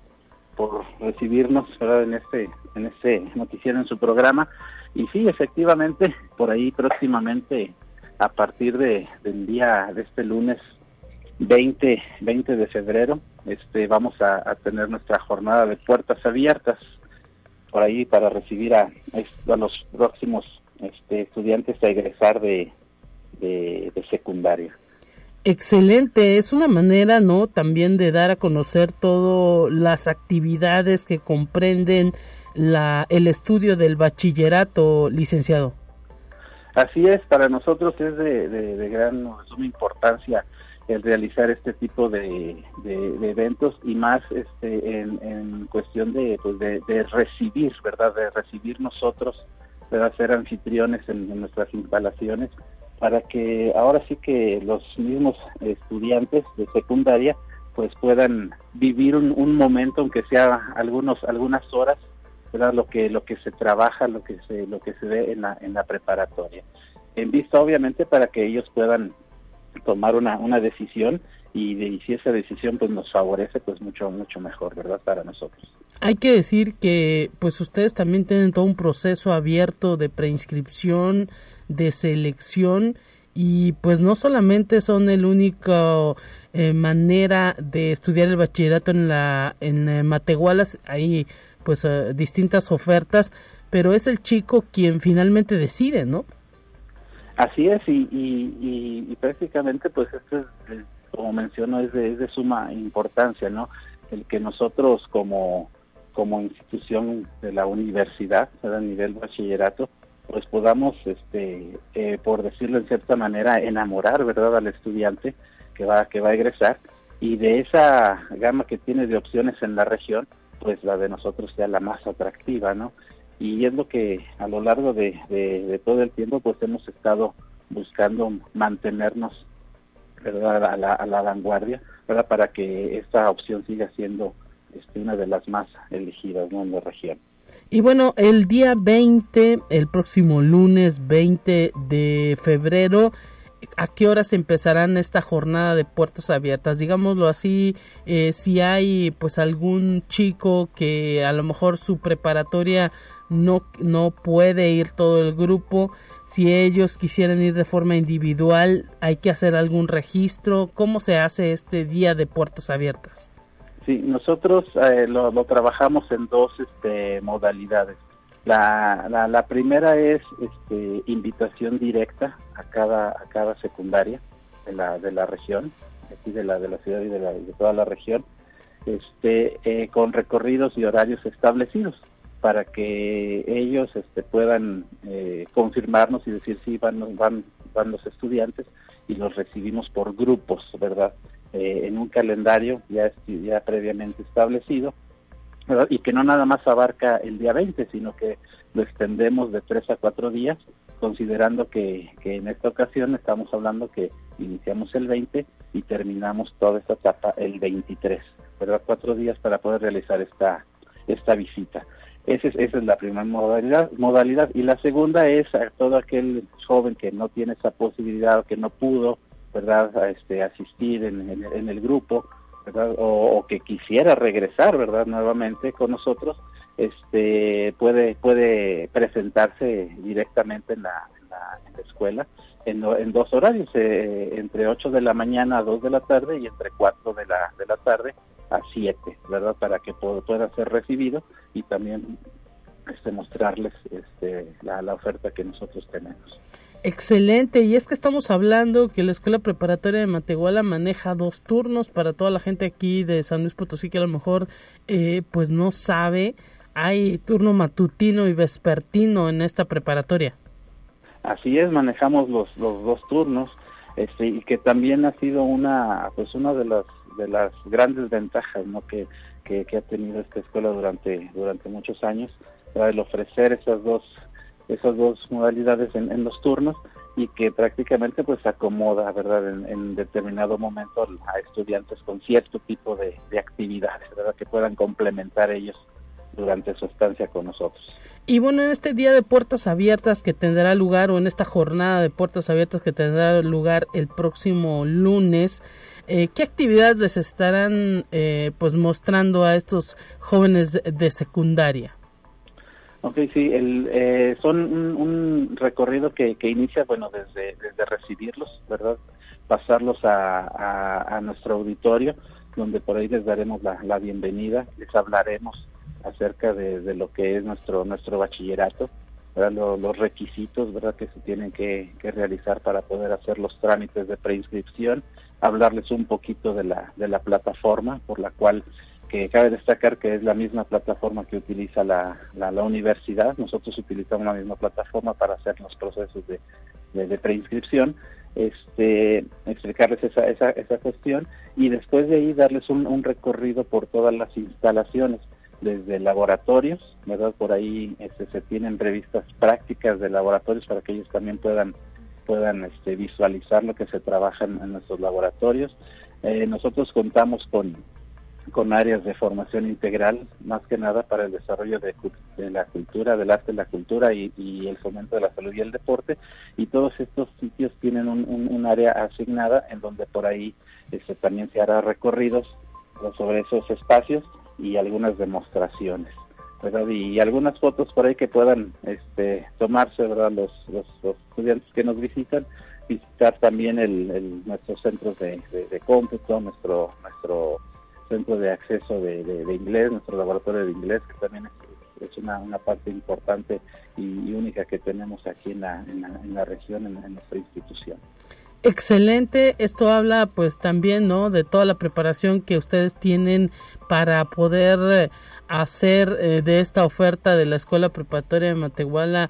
Speaker 9: por recibirnos en este en este noticiero en su programa. Y sí efectivamente por ahí próximamente a partir de, del día de este lunes 20 20 de febrero este vamos a, tener nuestra jornada de puertas abiertas por ahí para recibir a, a los próximos este, estudiantes a egresar de, de secundaria
Speaker 2: Excelente, es una manera, ¿no? También de dar a conocer todas las actividades que comprenden la, el estudio del bachillerato, licenciado.
Speaker 9: Así es, para nosotros es de, gran suma importancia el realizar este tipo de, eventos y más este, en, cuestión de, pues de, recibir, ¿verdad? De recibir nosotros, de ser anfitriones en nuestras instalaciones para que ahora sí que los mismos estudiantes de secundaria pues puedan vivir un, momento aunque sea algunos algunas horas ¿verdad? lo que lo que se trabaja lo que se lo que se ve en la en la preparatoria. En vista obviamente para que ellos puedan tomar una, una decisión y, de, si esa decisión pues nos favorece pues mucho mucho mejor verdad para nosotros.
Speaker 2: Hay que decir que pues ustedes también tienen todo un proceso abierto de preinscripción de selección y pues no solamente son el único eh, manera de estudiar el bachillerato en la en eh, Matehualas hay pues eh, distintas ofertas pero es el chico quien finalmente decide no
Speaker 9: así es y, y, prácticamente pues esto es, como menciono es de, es de suma importancia no el que nosotros como como institución de la universidad a nivel bachillerato pues podamos, este, eh, por decirlo en cierta manera, enamorar, ¿verdad?, al estudiante que va, que va a egresar y de esa gama que tiene de opciones en la región, pues la de nosotros sea la más atractiva, ¿no? Y es lo que a lo largo de, todo el tiempo, pues hemos estado buscando mantenernos, ¿verdad?, a la, a la vanguardia, ¿verdad?, para que esta opción siga siendo este, una de las más elegidas, en la región.
Speaker 2: Y bueno, el día 20, el próximo lunes 20 de febrero, ¿a qué horas empezarán esta jornada de puertas abiertas? Digámoslo así, eh, si hay pues algún chico que a lo mejor su preparatoria no, no puede ir todo el grupo, si ellos quisieran ir de forma individual, hay que hacer algún registro. ¿Cómo se hace este día de puertas abiertas?
Speaker 9: Sí, nosotros eh, lo, trabajamos en dos este, modalidades. La, primera es este, invitación directa a cada, a cada secundaria de la, de la región, aquí de la, de la ciudad y de, la, de toda la región, este, eh, con recorridos y horarios establecidos para que ellos puedan eh, confirmarnos y decir si van, van, van los estudiantes y los recibimos por grupos, ¿verdad? Eh, en un calendario ya, ya previamente establecido y que no nada más abarca el día 20, sino que lo extendemos de tres a cuatro días considerando que, en esta ocasión estamos hablando que iniciamos el 20 y terminamos toda esta etapa el 23, ¿verdad? Cuatro días para poder realizar esta, esta visita. Esa es, esa es la primera modalidad, modalidad. Y la segunda es a todo aquel joven que no tiene esa posibilidad o que no pudo, ¿verdad?, este, asistir en, el grupo, ¿verdad? O, que quisiera regresar, ¿verdad?, nuevamente con nosotros, este puede puede presentarse directamente en la, escuela en, dos horarios, eh, entre 8 de la mañana a 2 de la tarde y entre 4 de la, de la tarde a 7, ¿verdad? Para que pueda ser recibido y también este, mostrarles este, la oferta que nosotros tenemos.
Speaker 2: Excelente, y es que estamos hablando que la Escuela Preparatoria de Matehuala maneja dos turnos para toda la gente aquí de San Luis Potosí que a lo mejor eh, pues no sabe hay turno matutino y vespertino en esta preparatoria.
Speaker 9: Así es, manejamos los, los dos turnos este, y que también ha sido una pues una de las de las grandes ventajas ¿no? que, que, ha tenido esta escuela durante durante muchos años el ofrecer esas dos esas dos modalidades en, los turnos y que prácticamente pues acomoda verdad en, determinado momento a estudiantes con cierto tipo de, de actividades verdad que puedan complementar ellos durante su estancia con nosotros.
Speaker 2: Y bueno, en este día de puertas abiertas que tendrá lugar, o en esta jornada de puertas abiertas que tendrá lugar el próximo lunes, eh, ¿qué actividades les estarán eh, pues mostrando a estos jóvenes de secundaria?
Speaker 9: Ok, sí, el, eh, son un, recorrido que, que, inicia, bueno, desde, desde recibirlos, ¿verdad? Pasarlos a, a, nuestro auditorio, donde por ahí les daremos la, la bienvenida, les hablaremos acerca de, lo que es nuestro nuestro bachillerato, los requisitos verdad que se tienen que, realizar para poder hacer los trámites de preinscripción, hablarles un poquito de la, de la plataforma por la cual que cabe destacar que es la misma plataforma que utiliza la, la, universidad. Nosotros utilizamos la misma plataforma para hacer los procesos de, de, preinscripción, este, explicarles esa, esa, esa cuestión y después de ahí darles un, un recorrido por todas las instalaciones desde laboratorios, ¿verdad? Por ahí este, se tienen revistas prácticas de laboratorios para que ellos también puedan puedan este, visualizar lo que se trabaja en, nuestros laboratorios. Eh, nosotros contamos con, con áreas de formación integral, más que nada para el desarrollo de, la cultura, del arte, la cultura y, el fomento de la salud y el deporte. Y todos estos sitios tienen un, área asignada en donde por ahí este, también se hará recorridos sobre esos espacios y algunas demostraciones. ¿verdad? Y algunas fotos por ahí que puedan este, tomarse ¿verdad? Los, los, estudiantes que nos visitan, visitar también el, el nuestros centros de, de, cómputo, nuestro, nuestro centro de acceso de, inglés, nuestro laboratorio de inglés, que también es, una, parte importante y, única que tenemos aquí en la, en en la región, en, en nuestra institución.
Speaker 2: Excelente, esto habla pues también, ¿no? De toda la preparación que ustedes tienen para poder eh, hacer eh, de esta oferta de la Escuela Preparatoria de Matehuala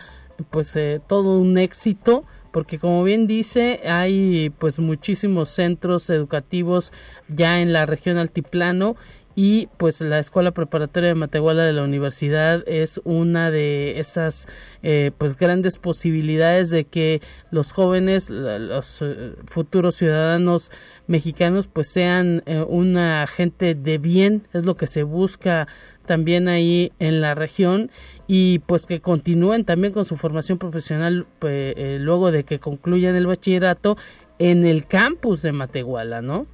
Speaker 2: pues eh, todo un éxito porque como bien dice hay pues muchísimos centros educativos ya en la región altiplano y pues la escuela preparatoria de Matehuala de la universidad es una de esas eh, pues grandes posibilidades de que los jóvenes los eh, futuros ciudadanos mexicanos pues sean eh, una gente de bien es lo que se busca también ahí en la región y pues que continúen también con su formación profesional luego de que concluyan el bachillerato en el campus de Matehuala, ¿no?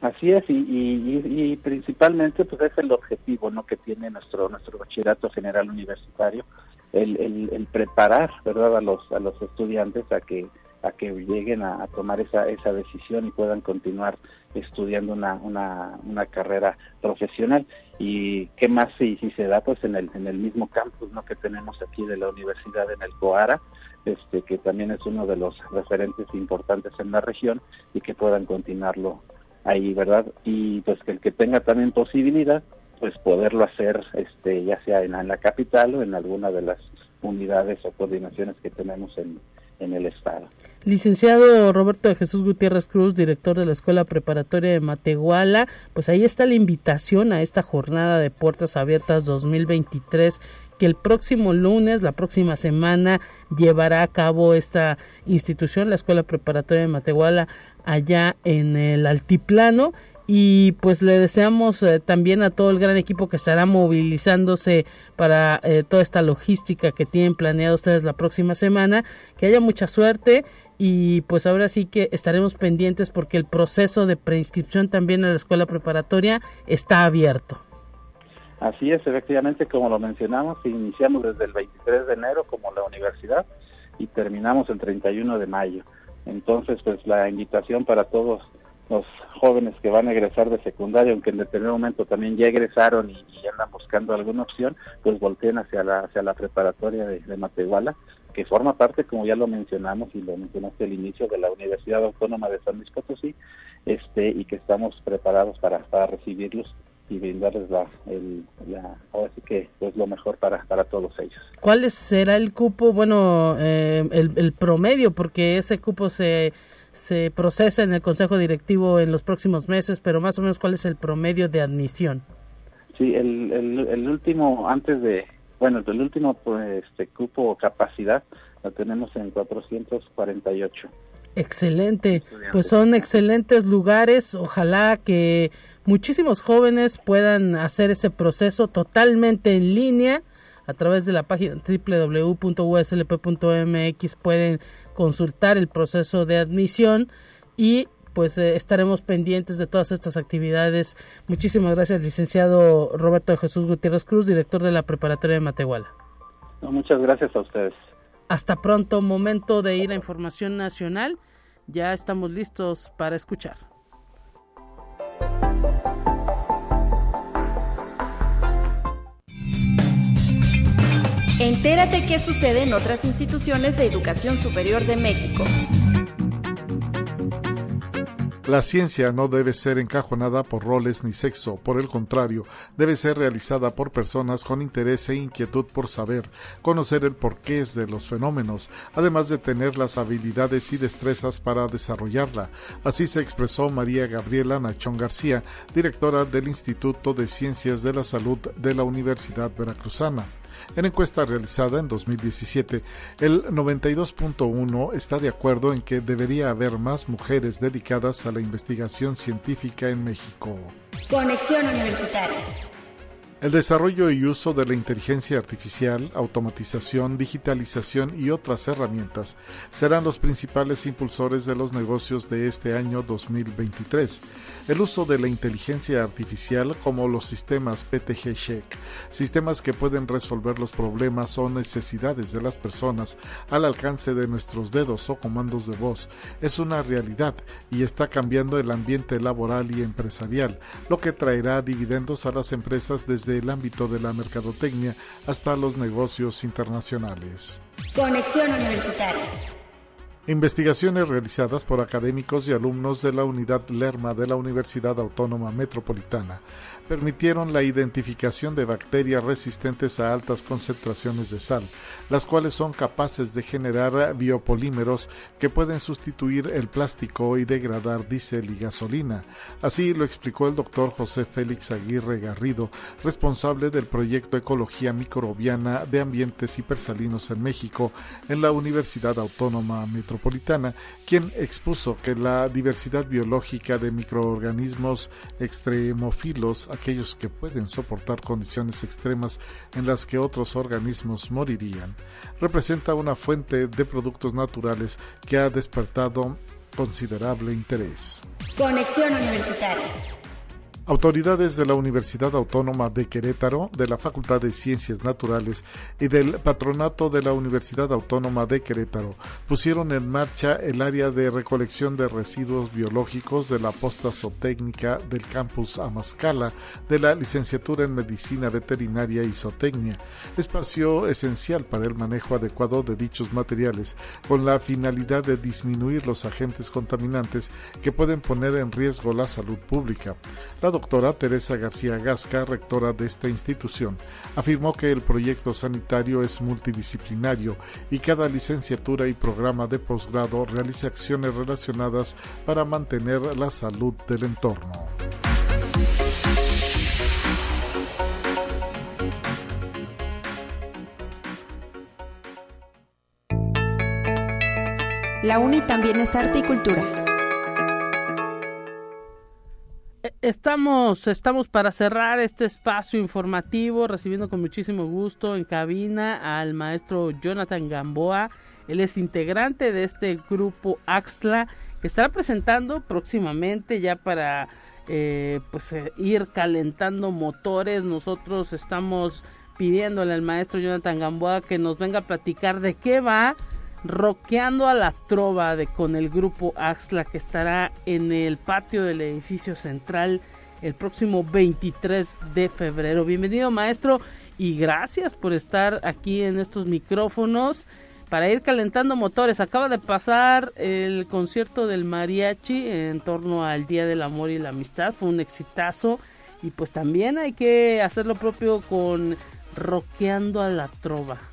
Speaker 9: Así es, y, y, principalmente pues es el objetivo ¿no? que tiene nuestro nuestro bachillerato general universitario, el, el, preparar verdad a los a los estudiantes a que a que lleguen a, tomar esa esa decisión y puedan continuar estudiando una, una, una carrera profesional y qué más si, si se da pues en el en el mismo campus no que tenemos aquí de la universidad en el Coara este que también es uno de los referentes importantes en la región y que puedan continuarlo ahí, ¿verdad? Y pues que el que tenga también posibilidad, pues poderlo hacer, este, ya sea en, la capital o en alguna de las unidades o coordinaciones que tenemos en, en el Estado.
Speaker 2: Licenciado Roberto de Jesús Gutiérrez Cruz, director de la Escuela Preparatoria de Matehuala, pues ahí está la invitación a esta jornada de Puertas Abiertas 2023 que el próximo lunes, la próxima semana, llevará a cabo esta institución, la Escuela Preparatoria de Matehuala, allá en el Altiplano y pues le deseamos eh, también a todo el gran equipo que estará movilizándose para eh, toda esta logística que tienen planeado ustedes la próxima semana, que haya mucha suerte y pues ahora sí que estaremos pendientes porque el proceso de preinscripción también a la escuela preparatoria está abierto.
Speaker 9: Así es, efectivamente, como lo mencionamos, iniciamos desde el 23 de enero como la universidad y terminamos el 31 de mayo. Entonces, pues la invitación para todos los jóvenes que van a egresar de secundaria, aunque en determinado momento también ya egresaron y, andan buscando alguna opción, pues volteen hacia la, hacia la preparatoria de, de, Matehuala, que forma parte, como ya lo mencionamos y lo mencionaste al inicio, de la Universidad Autónoma de San Luis Potosí, este, y que estamos preparados para, para recibirlos y brindarles la, el, la ahora sí que pues lo mejor para, para todos ellos.
Speaker 2: ¿Cuál será el cupo, bueno, eh, el, el promedio? Porque ese cupo se se procesa en el Consejo Directivo en los próximos meses, pero más o menos cuál es el promedio de admisión.
Speaker 9: Sí, el, el, último, antes de, bueno, el último pues, este cupo capacidad lo tenemos en 448.
Speaker 2: Excelente, pues son excelentes lugares, ojalá que muchísimos jóvenes puedan hacer ese proceso totalmente en línea a través de la página www.uslp.mx pueden consultar el proceso de admisión y pues eh, estaremos pendientes de todas estas actividades. Muchísimas gracias, licenciado Roberto Jesús Gutiérrez Cruz, director de la Preparatoria de Matehuala.
Speaker 9: muchas gracias a ustedes.
Speaker 2: Hasta pronto, momento de ir a Información Nacional. Ya estamos listos para escuchar.
Speaker 10: Entérate qué sucede en otras instituciones de educación superior de México.
Speaker 11: La ciencia no debe ser encajonada por roles ni sexo, por el contrario, debe ser realizada por personas con interés e inquietud por saber, conocer el porqué de los fenómenos, además de tener las habilidades y destrezas para desarrollarla. Así se expresó María Gabriela Nachón García, directora del Instituto de Ciencias de la Salud de la Universidad Veracruzana. En encuesta realizada en 2017, el 92.1 está de acuerdo en que debería haber más mujeres dedicadas a la investigación científica en México.
Speaker 10: Conexión Universitaria.
Speaker 11: El desarrollo y uso de la inteligencia artificial, automatización, digitalización y otras herramientas serán los principales impulsores de los negocios de este año 2023. El uso de la inteligencia artificial como los sistemas PTG-SHEC, sistemas que pueden resolver los problemas o necesidades de las personas al alcance de nuestros dedos o comandos de voz, es una realidad y está cambiando el ambiente laboral y empresarial, lo que traerá dividendos a las empresas desde el ámbito de la mercadotecnia hasta los negocios internacionales.
Speaker 10: Conexión Universitaria.
Speaker 11: Investigaciones realizadas por académicos y alumnos de la unidad Lerma de la Universidad Autónoma Metropolitana permitieron la identificación de bacterias resistentes a altas concentraciones de sal, las cuales son capaces de generar biopolímeros que pueden sustituir el plástico y degradar diésel y gasolina. Así lo explicó el doctor José Félix Aguirre Garrido, responsable del proyecto Ecología Microbiana de Ambientes Hipersalinos en México en la Universidad Autónoma Metropolitana, quien expuso que la diversidad biológica de microorganismos extremófilos aquellos que pueden soportar condiciones extremas en las que otros organismos morirían, representa una fuente de productos naturales que ha despertado considerable interés.
Speaker 10: Conexión Universitaria.
Speaker 11: Autoridades de la Universidad Autónoma de Querétaro, de la Facultad de Ciencias Naturales y del Patronato de la Universidad Autónoma de Querétaro pusieron en marcha el área de recolección de residuos biológicos de la posta zootécnica del campus Amascala de la Licenciatura en Medicina Veterinaria y Zootecnia, espacio esencial para el manejo adecuado de dichos materiales, con la finalidad de disminuir los agentes contaminantes que pueden poner en riesgo la salud pública. Doctora Teresa García Gasca, rectora de esta institución, afirmó que el proyecto sanitario es multidisciplinario y cada licenciatura y programa de posgrado realiza acciones relacionadas para mantener la salud del entorno.
Speaker 3: La UNI también es arte y cultura.
Speaker 2: Estamos, estamos para cerrar este espacio informativo, recibiendo con muchísimo gusto en cabina al maestro Jonathan Gamboa. Él es integrante de este grupo Axla, que estará presentando próximamente ya para eh, pues, eh, ir calentando motores. Nosotros estamos pidiéndole al maestro Jonathan Gamboa que nos venga a platicar de qué va Roqueando a la Trova de, con el grupo Axla que estará en el patio del edificio central el próximo 23 de febrero. Bienvenido maestro y gracias por estar aquí en estos micrófonos para ir calentando motores. Acaba de pasar el concierto del mariachi en torno al Día del Amor y la Amistad. Fue un exitazo y pues también hay que hacer lo propio con Roqueando a la Trova.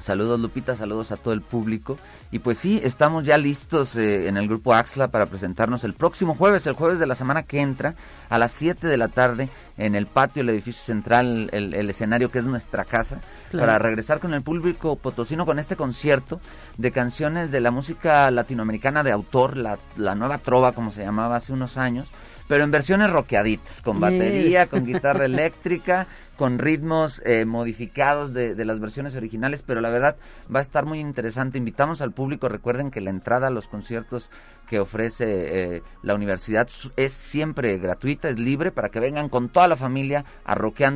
Speaker 12: Saludos Lupita, saludos a todo el público. Y pues sí, estamos ya listos eh, en el grupo Axla para presentarnos el próximo jueves, el jueves de la semana que entra, a las 7 de la tarde, en el patio del edificio central, el, escenario que es nuestra casa, para regresar con el público potosino con este concierto de canciones de la música latinoamericana de autor, la, la nueva trova como se llamaba hace unos años pero en versiones rockeaditas, con batería, con *laughs* guitarra eléctrica, con ritmos eh, modificados de, de, las versiones originales, pero la verdad va a estar muy interesante. Invitamos al público, recuerden que la entrada a los conciertos que ofrece eh, la universidad es siempre gratuita, es libre para que vengan con toda la familia a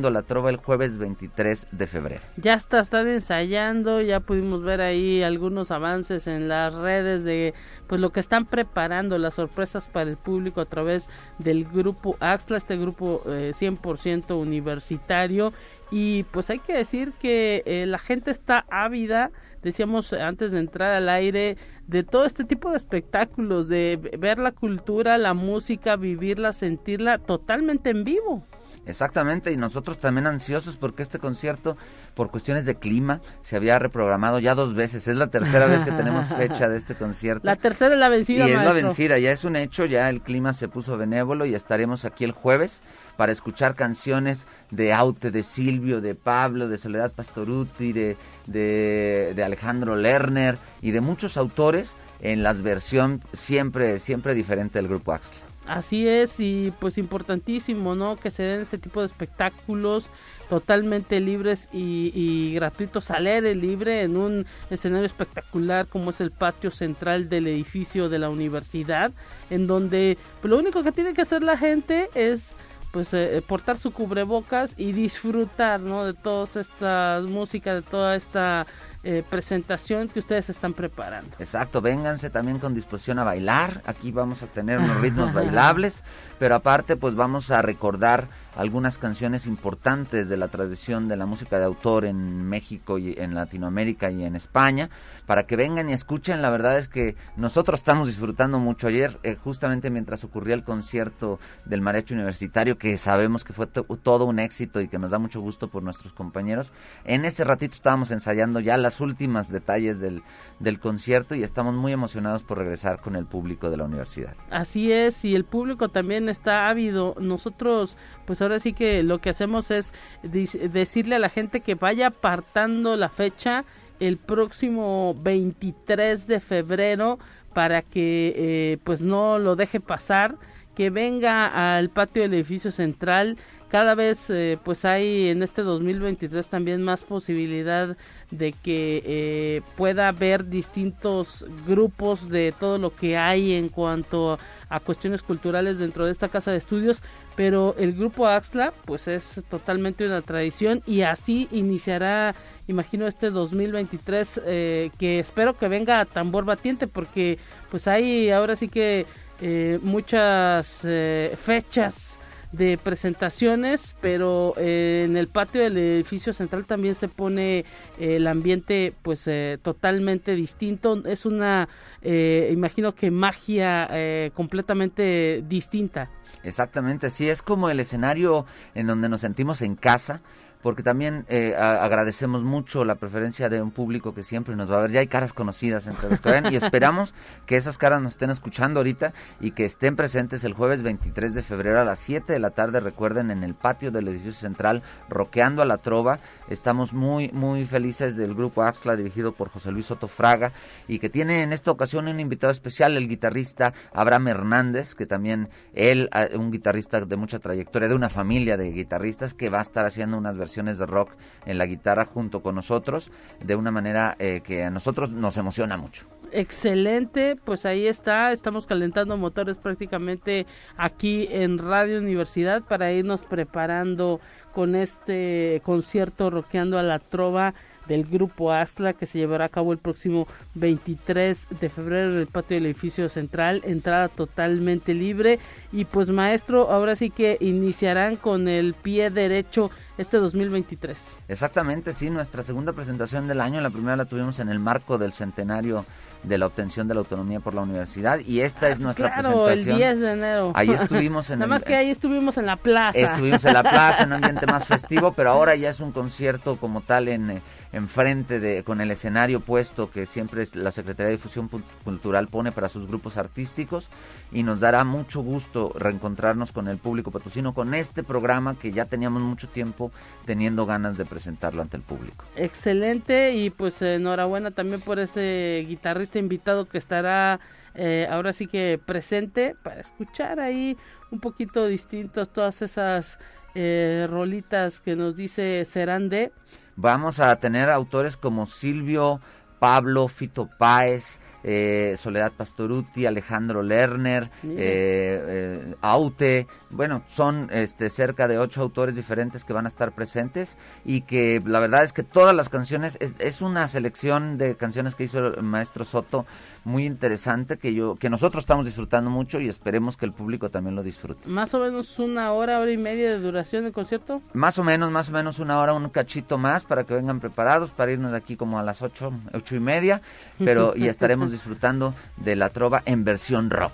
Speaker 12: la Trova el jueves 23 de febrero.
Speaker 2: Ya está, están ensayando, ya pudimos ver ahí algunos avances en las redes de pues lo que están preparando, las sorpresas para el público a través del grupo Axla, este grupo eh, 100% universitario y pues hay que decir que eh, la gente está ávida decíamos antes de entrar al aire, de todo este tipo de espectáculos, de ver la cultura, la música, vivirla, sentirla totalmente en vivo.
Speaker 12: Exactamente, y nosotros también ansiosos porque este concierto, por cuestiones de clima, se había reprogramado ya dos veces. Es la tercera vez que tenemos *laughs* fecha de este concierto.
Speaker 2: La tercera es la vencida.
Speaker 12: Y es la vencida, ya es un hecho, ya el clima se puso benévolo y estaremos aquí el jueves para escuchar canciones de Aute, de Silvio, de Pablo, de Soledad Pastoruti, de, de, Alejandro Lerner y de muchos autores en las versión siempre, siempre diferente del grupo Axla.
Speaker 2: Así es, y pues importantísimo, ¿no? Que se den este tipo de espectáculos totalmente libres y, gratuitos al aire libre en un escenario espectacular como es el patio central del edificio de la universidad, en donde pues, lo único que tiene que hacer la gente es pues eh, portar su cubrebocas y disfrutar ¿no? de toda esta música, de toda esta eh, presentación que ustedes están preparando.
Speaker 12: Exacto, vénganse también con disposición a bailar. Aquí vamos a tener unos ritmos bailables, pero aparte pues vamos a recordar algunas canciones importantes de la tradición de la música de autor en México y en Latinoamérica y en España, para que vengan y escuchen. La verdad es que nosotros estamos disfrutando mucho ayer, eh, justamente mientras ocurría el concierto del mariachi universitario, que sabemos que fue todo un éxito y que nos da mucho gusto por nuestros compañeros. En ese ratito estábamos ensayando ya las últimas detalles del, del concierto y estamos muy emocionados por regresar con el público de la universidad.
Speaker 2: Así es, y el público también está ávido. Nosotros, pues ahora sí que lo que hacemos es decirle a la gente que vaya apartando la fecha el próximo 23 de febrero para que eh, pues no lo deje pasar que venga al patio del edificio central cada vez eh, pues hay en este 2023 también más posibilidad de que eh, pueda haber distintos grupos de todo lo que hay en cuanto a cuestiones culturales dentro de esta casa de estudios pero el grupo Axla pues es totalmente una tradición y así iniciará imagino este 2023 eh, que espero que venga a tambor batiente porque pues hay ahora sí que muchas fechas de presentaciones, pero eh, en el patio del edificio central también se pone eh, el ambiente pues eh, totalmente distinto. Es una, imagino que magia completamente distinta.
Speaker 12: Exactamente, sí, es como el escenario en donde nos sentimos en casa porque también eh, agradecemos mucho la preferencia de un público que siempre nos va a ver. Ya hay caras conocidas entre los que ven y esperamos que esas caras nos estén escuchando ahorita y que estén presentes el jueves 23 de febrero a las 7 de la tarde, recuerden, en el patio del edificio central, roqueando a la trova. Estamos muy, muy felices del grupo Axla dirigido por José Luis Soto Fraga y que tiene en esta ocasión un invitado especial, el guitarrista Abraham Hernández, que también él, un guitarrista de mucha trayectoria, de una familia de guitarristas, que va a estar haciendo unas versiones de rock en la guitarra junto con nosotros, de una manera eh, que a nosotros nos emociona mucho.
Speaker 2: Excelente, pues ahí está, estamos calentando motores prácticamente aquí en Radio Universidad para irnos preparando con este concierto Roqueando a la Trova del grupo Asla que se llevará a cabo el próximo 23 de febrero en el patio del edificio central, entrada totalmente libre. Y pues maestro, ahora sí que iniciarán con el pie derecho este 2023.
Speaker 12: Exactamente, sí, nuestra segunda presentación del año, la primera la tuvimos en el marco del centenario de la obtención de la autonomía por la universidad y esta es ah, nuestra
Speaker 2: claro, el 10 de enero.
Speaker 12: Ahí estuvimos en *laughs*
Speaker 2: Nada más que ahí estuvimos en la plaza.
Speaker 12: Estuvimos en la *laughs* plaza en un ambiente más festivo, pero ahora ya es un concierto como tal en eh, enfrente de con el escenario puesto que siempre es la Secretaría de Difusión Cultural pone para sus grupos artísticos y nos dará mucho gusto reencontrarnos con el público patrocino con este programa que ya teníamos mucho tiempo teniendo ganas de presentarlo ante el público.
Speaker 2: Excelente y pues enhorabuena también por ese guitarrista invitado que estará eh, ahora sí que presente para escuchar ahí un poquito distintos todas esas eh, rolitas que nos dice serán de
Speaker 12: Vamos a tener autores como Silvio, Pablo, Fito Páez, eh, Soledad Pastoruti, Alejandro Lerner, eh, eh, Aute, bueno, son este, cerca de ocho autores diferentes que van a estar presentes y que la verdad es que todas las canciones, es, una selección de canciones que hizo el maestro Soto muy interesante que yo, que nosotros estamos disfrutando mucho y esperemos que el público también lo disfrute.
Speaker 2: Más o menos una hora, hora y media de duración del concierto.
Speaker 12: Más o menos, más o menos una hora, un cachito más para que vengan preparados para irnos de aquí como a las ocho, ocho y media, pero y estaremos *laughs* disfrutando de la trova en versión rock.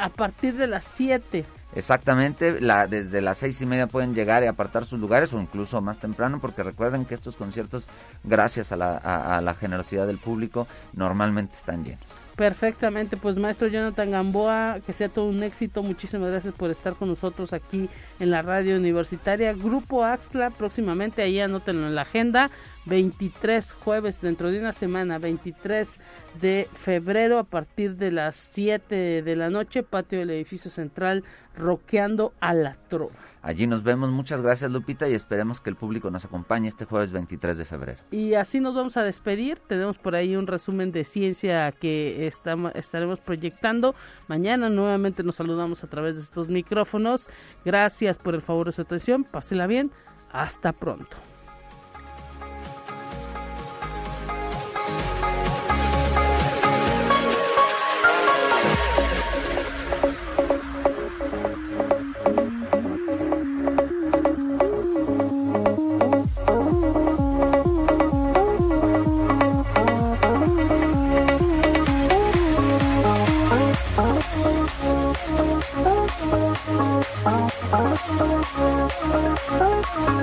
Speaker 2: A partir de las 7.
Speaker 12: Exactamente, la, desde las seis y media pueden llegar y apartar sus lugares o incluso más temprano, porque recuerden que estos conciertos, gracias a la, a la generosidad del público, normalmente están llenos.
Speaker 2: Perfectamente, pues maestro Jonathan Gamboa, que sea todo un éxito. Muchísimas gracias por estar con nosotros aquí en la radio universitaria. Grupo Axla, próximamente ahí anótenlo en la agenda. 23 jueves dentro de una semana, 23 de febrero a partir de las 7 de la noche, patio del edificio central, roqueando a la trova.
Speaker 12: Allí nos vemos, muchas gracias Lupita y esperemos que el público nos acompañe este jueves 23 de febrero.
Speaker 2: Y así nos vamos a despedir, tenemos por ahí un resumen de ciencia que estamos, estaremos proyectando. Mañana nuevamente nos saludamos a través de estos micrófonos. Gracias por el favor de su atención, pásela bien, hasta pronto.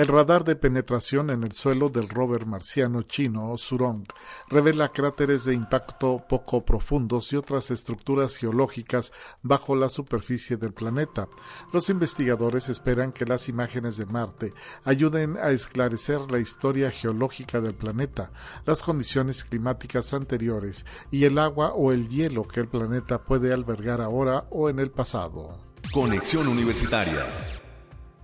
Speaker 11: El radar de penetración en el suelo del rover marciano chino Surong revela cráteres de impacto poco profundos y otras estructuras geológicas bajo la superficie del planeta. Los investigadores esperan que las imágenes de Marte ayuden a esclarecer la historia geológica del planeta, las condiciones climáticas anteriores y el agua o el hielo que el planeta puede albergar ahora o en el pasado.
Speaker 1: Conexión Universitaria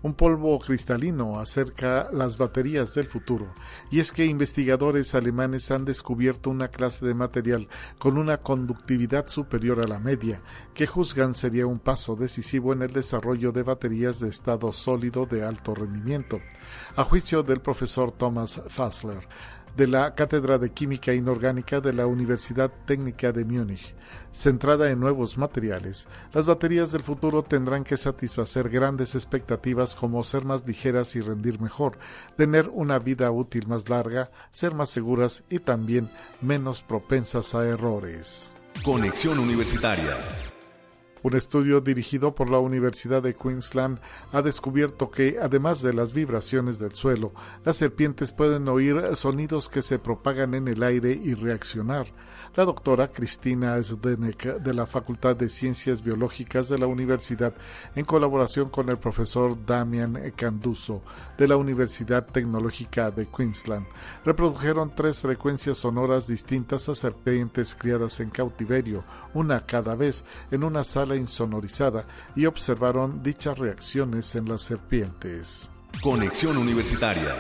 Speaker 11: un polvo cristalino acerca las baterías del futuro, y es que investigadores alemanes han descubierto una clase de material con una conductividad superior a la media, que juzgan sería un paso decisivo en el desarrollo de baterías de estado sólido de alto rendimiento. A juicio del profesor Thomas Fassler, de la Cátedra de Química Inorgánica de la Universidad Técnica de Múnich. Centrada en nuevos materiales, las baterías del futuro tendrán que satisfacer grandes expectativas como ser más ligeras y rendir mejor, tener una vida útil más larga, ser más seguras y también menos propensas a errores.
Speaker 1: Conexión Universitaria.
Speaker 11: Un estudio dirigido por la Universidad de Queensland ha descubierto que, además de las vibraciones del suelo, las serpientes pueden oír sonidos que se propagan en el aire y reaccionar. La doctora Cristina Zdenek de la Facultad de Ciencias Biológicas de la Universidad, en colaboración con el profesor Damian Canduso de la Universidad Tecnológica de Queensland, reprodujeron tres frecuencias sonoras distintas a serpientes criadas en cautiverio, una cada vez, en una sala insonorizada y observaron dichas reacciones en las serpientes.
Speaker 1: Conexión Universitaria.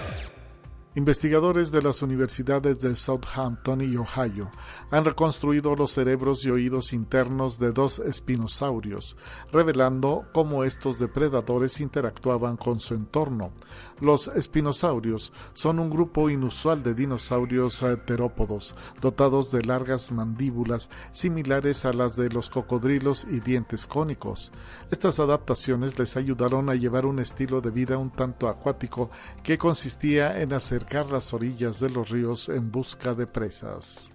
Speaker 11: Investigadores de las universidades de Southampton y Ohio han reconstruido los cerebros y oídos internos de dos espinosaurios, revelando cómo estos depredadores interactuaban con su entorno. Los espinosaurios son un grupo inusual de dinosaurios terópodos, dotados de largas mandíbulas similares a las de los cocodrilos y dientes cónicos. Estas adaptaciones les ayudaron a llevar un estilo de vida un tanto acuático que consistía en hacer las orillas de los ríos en busca de presas.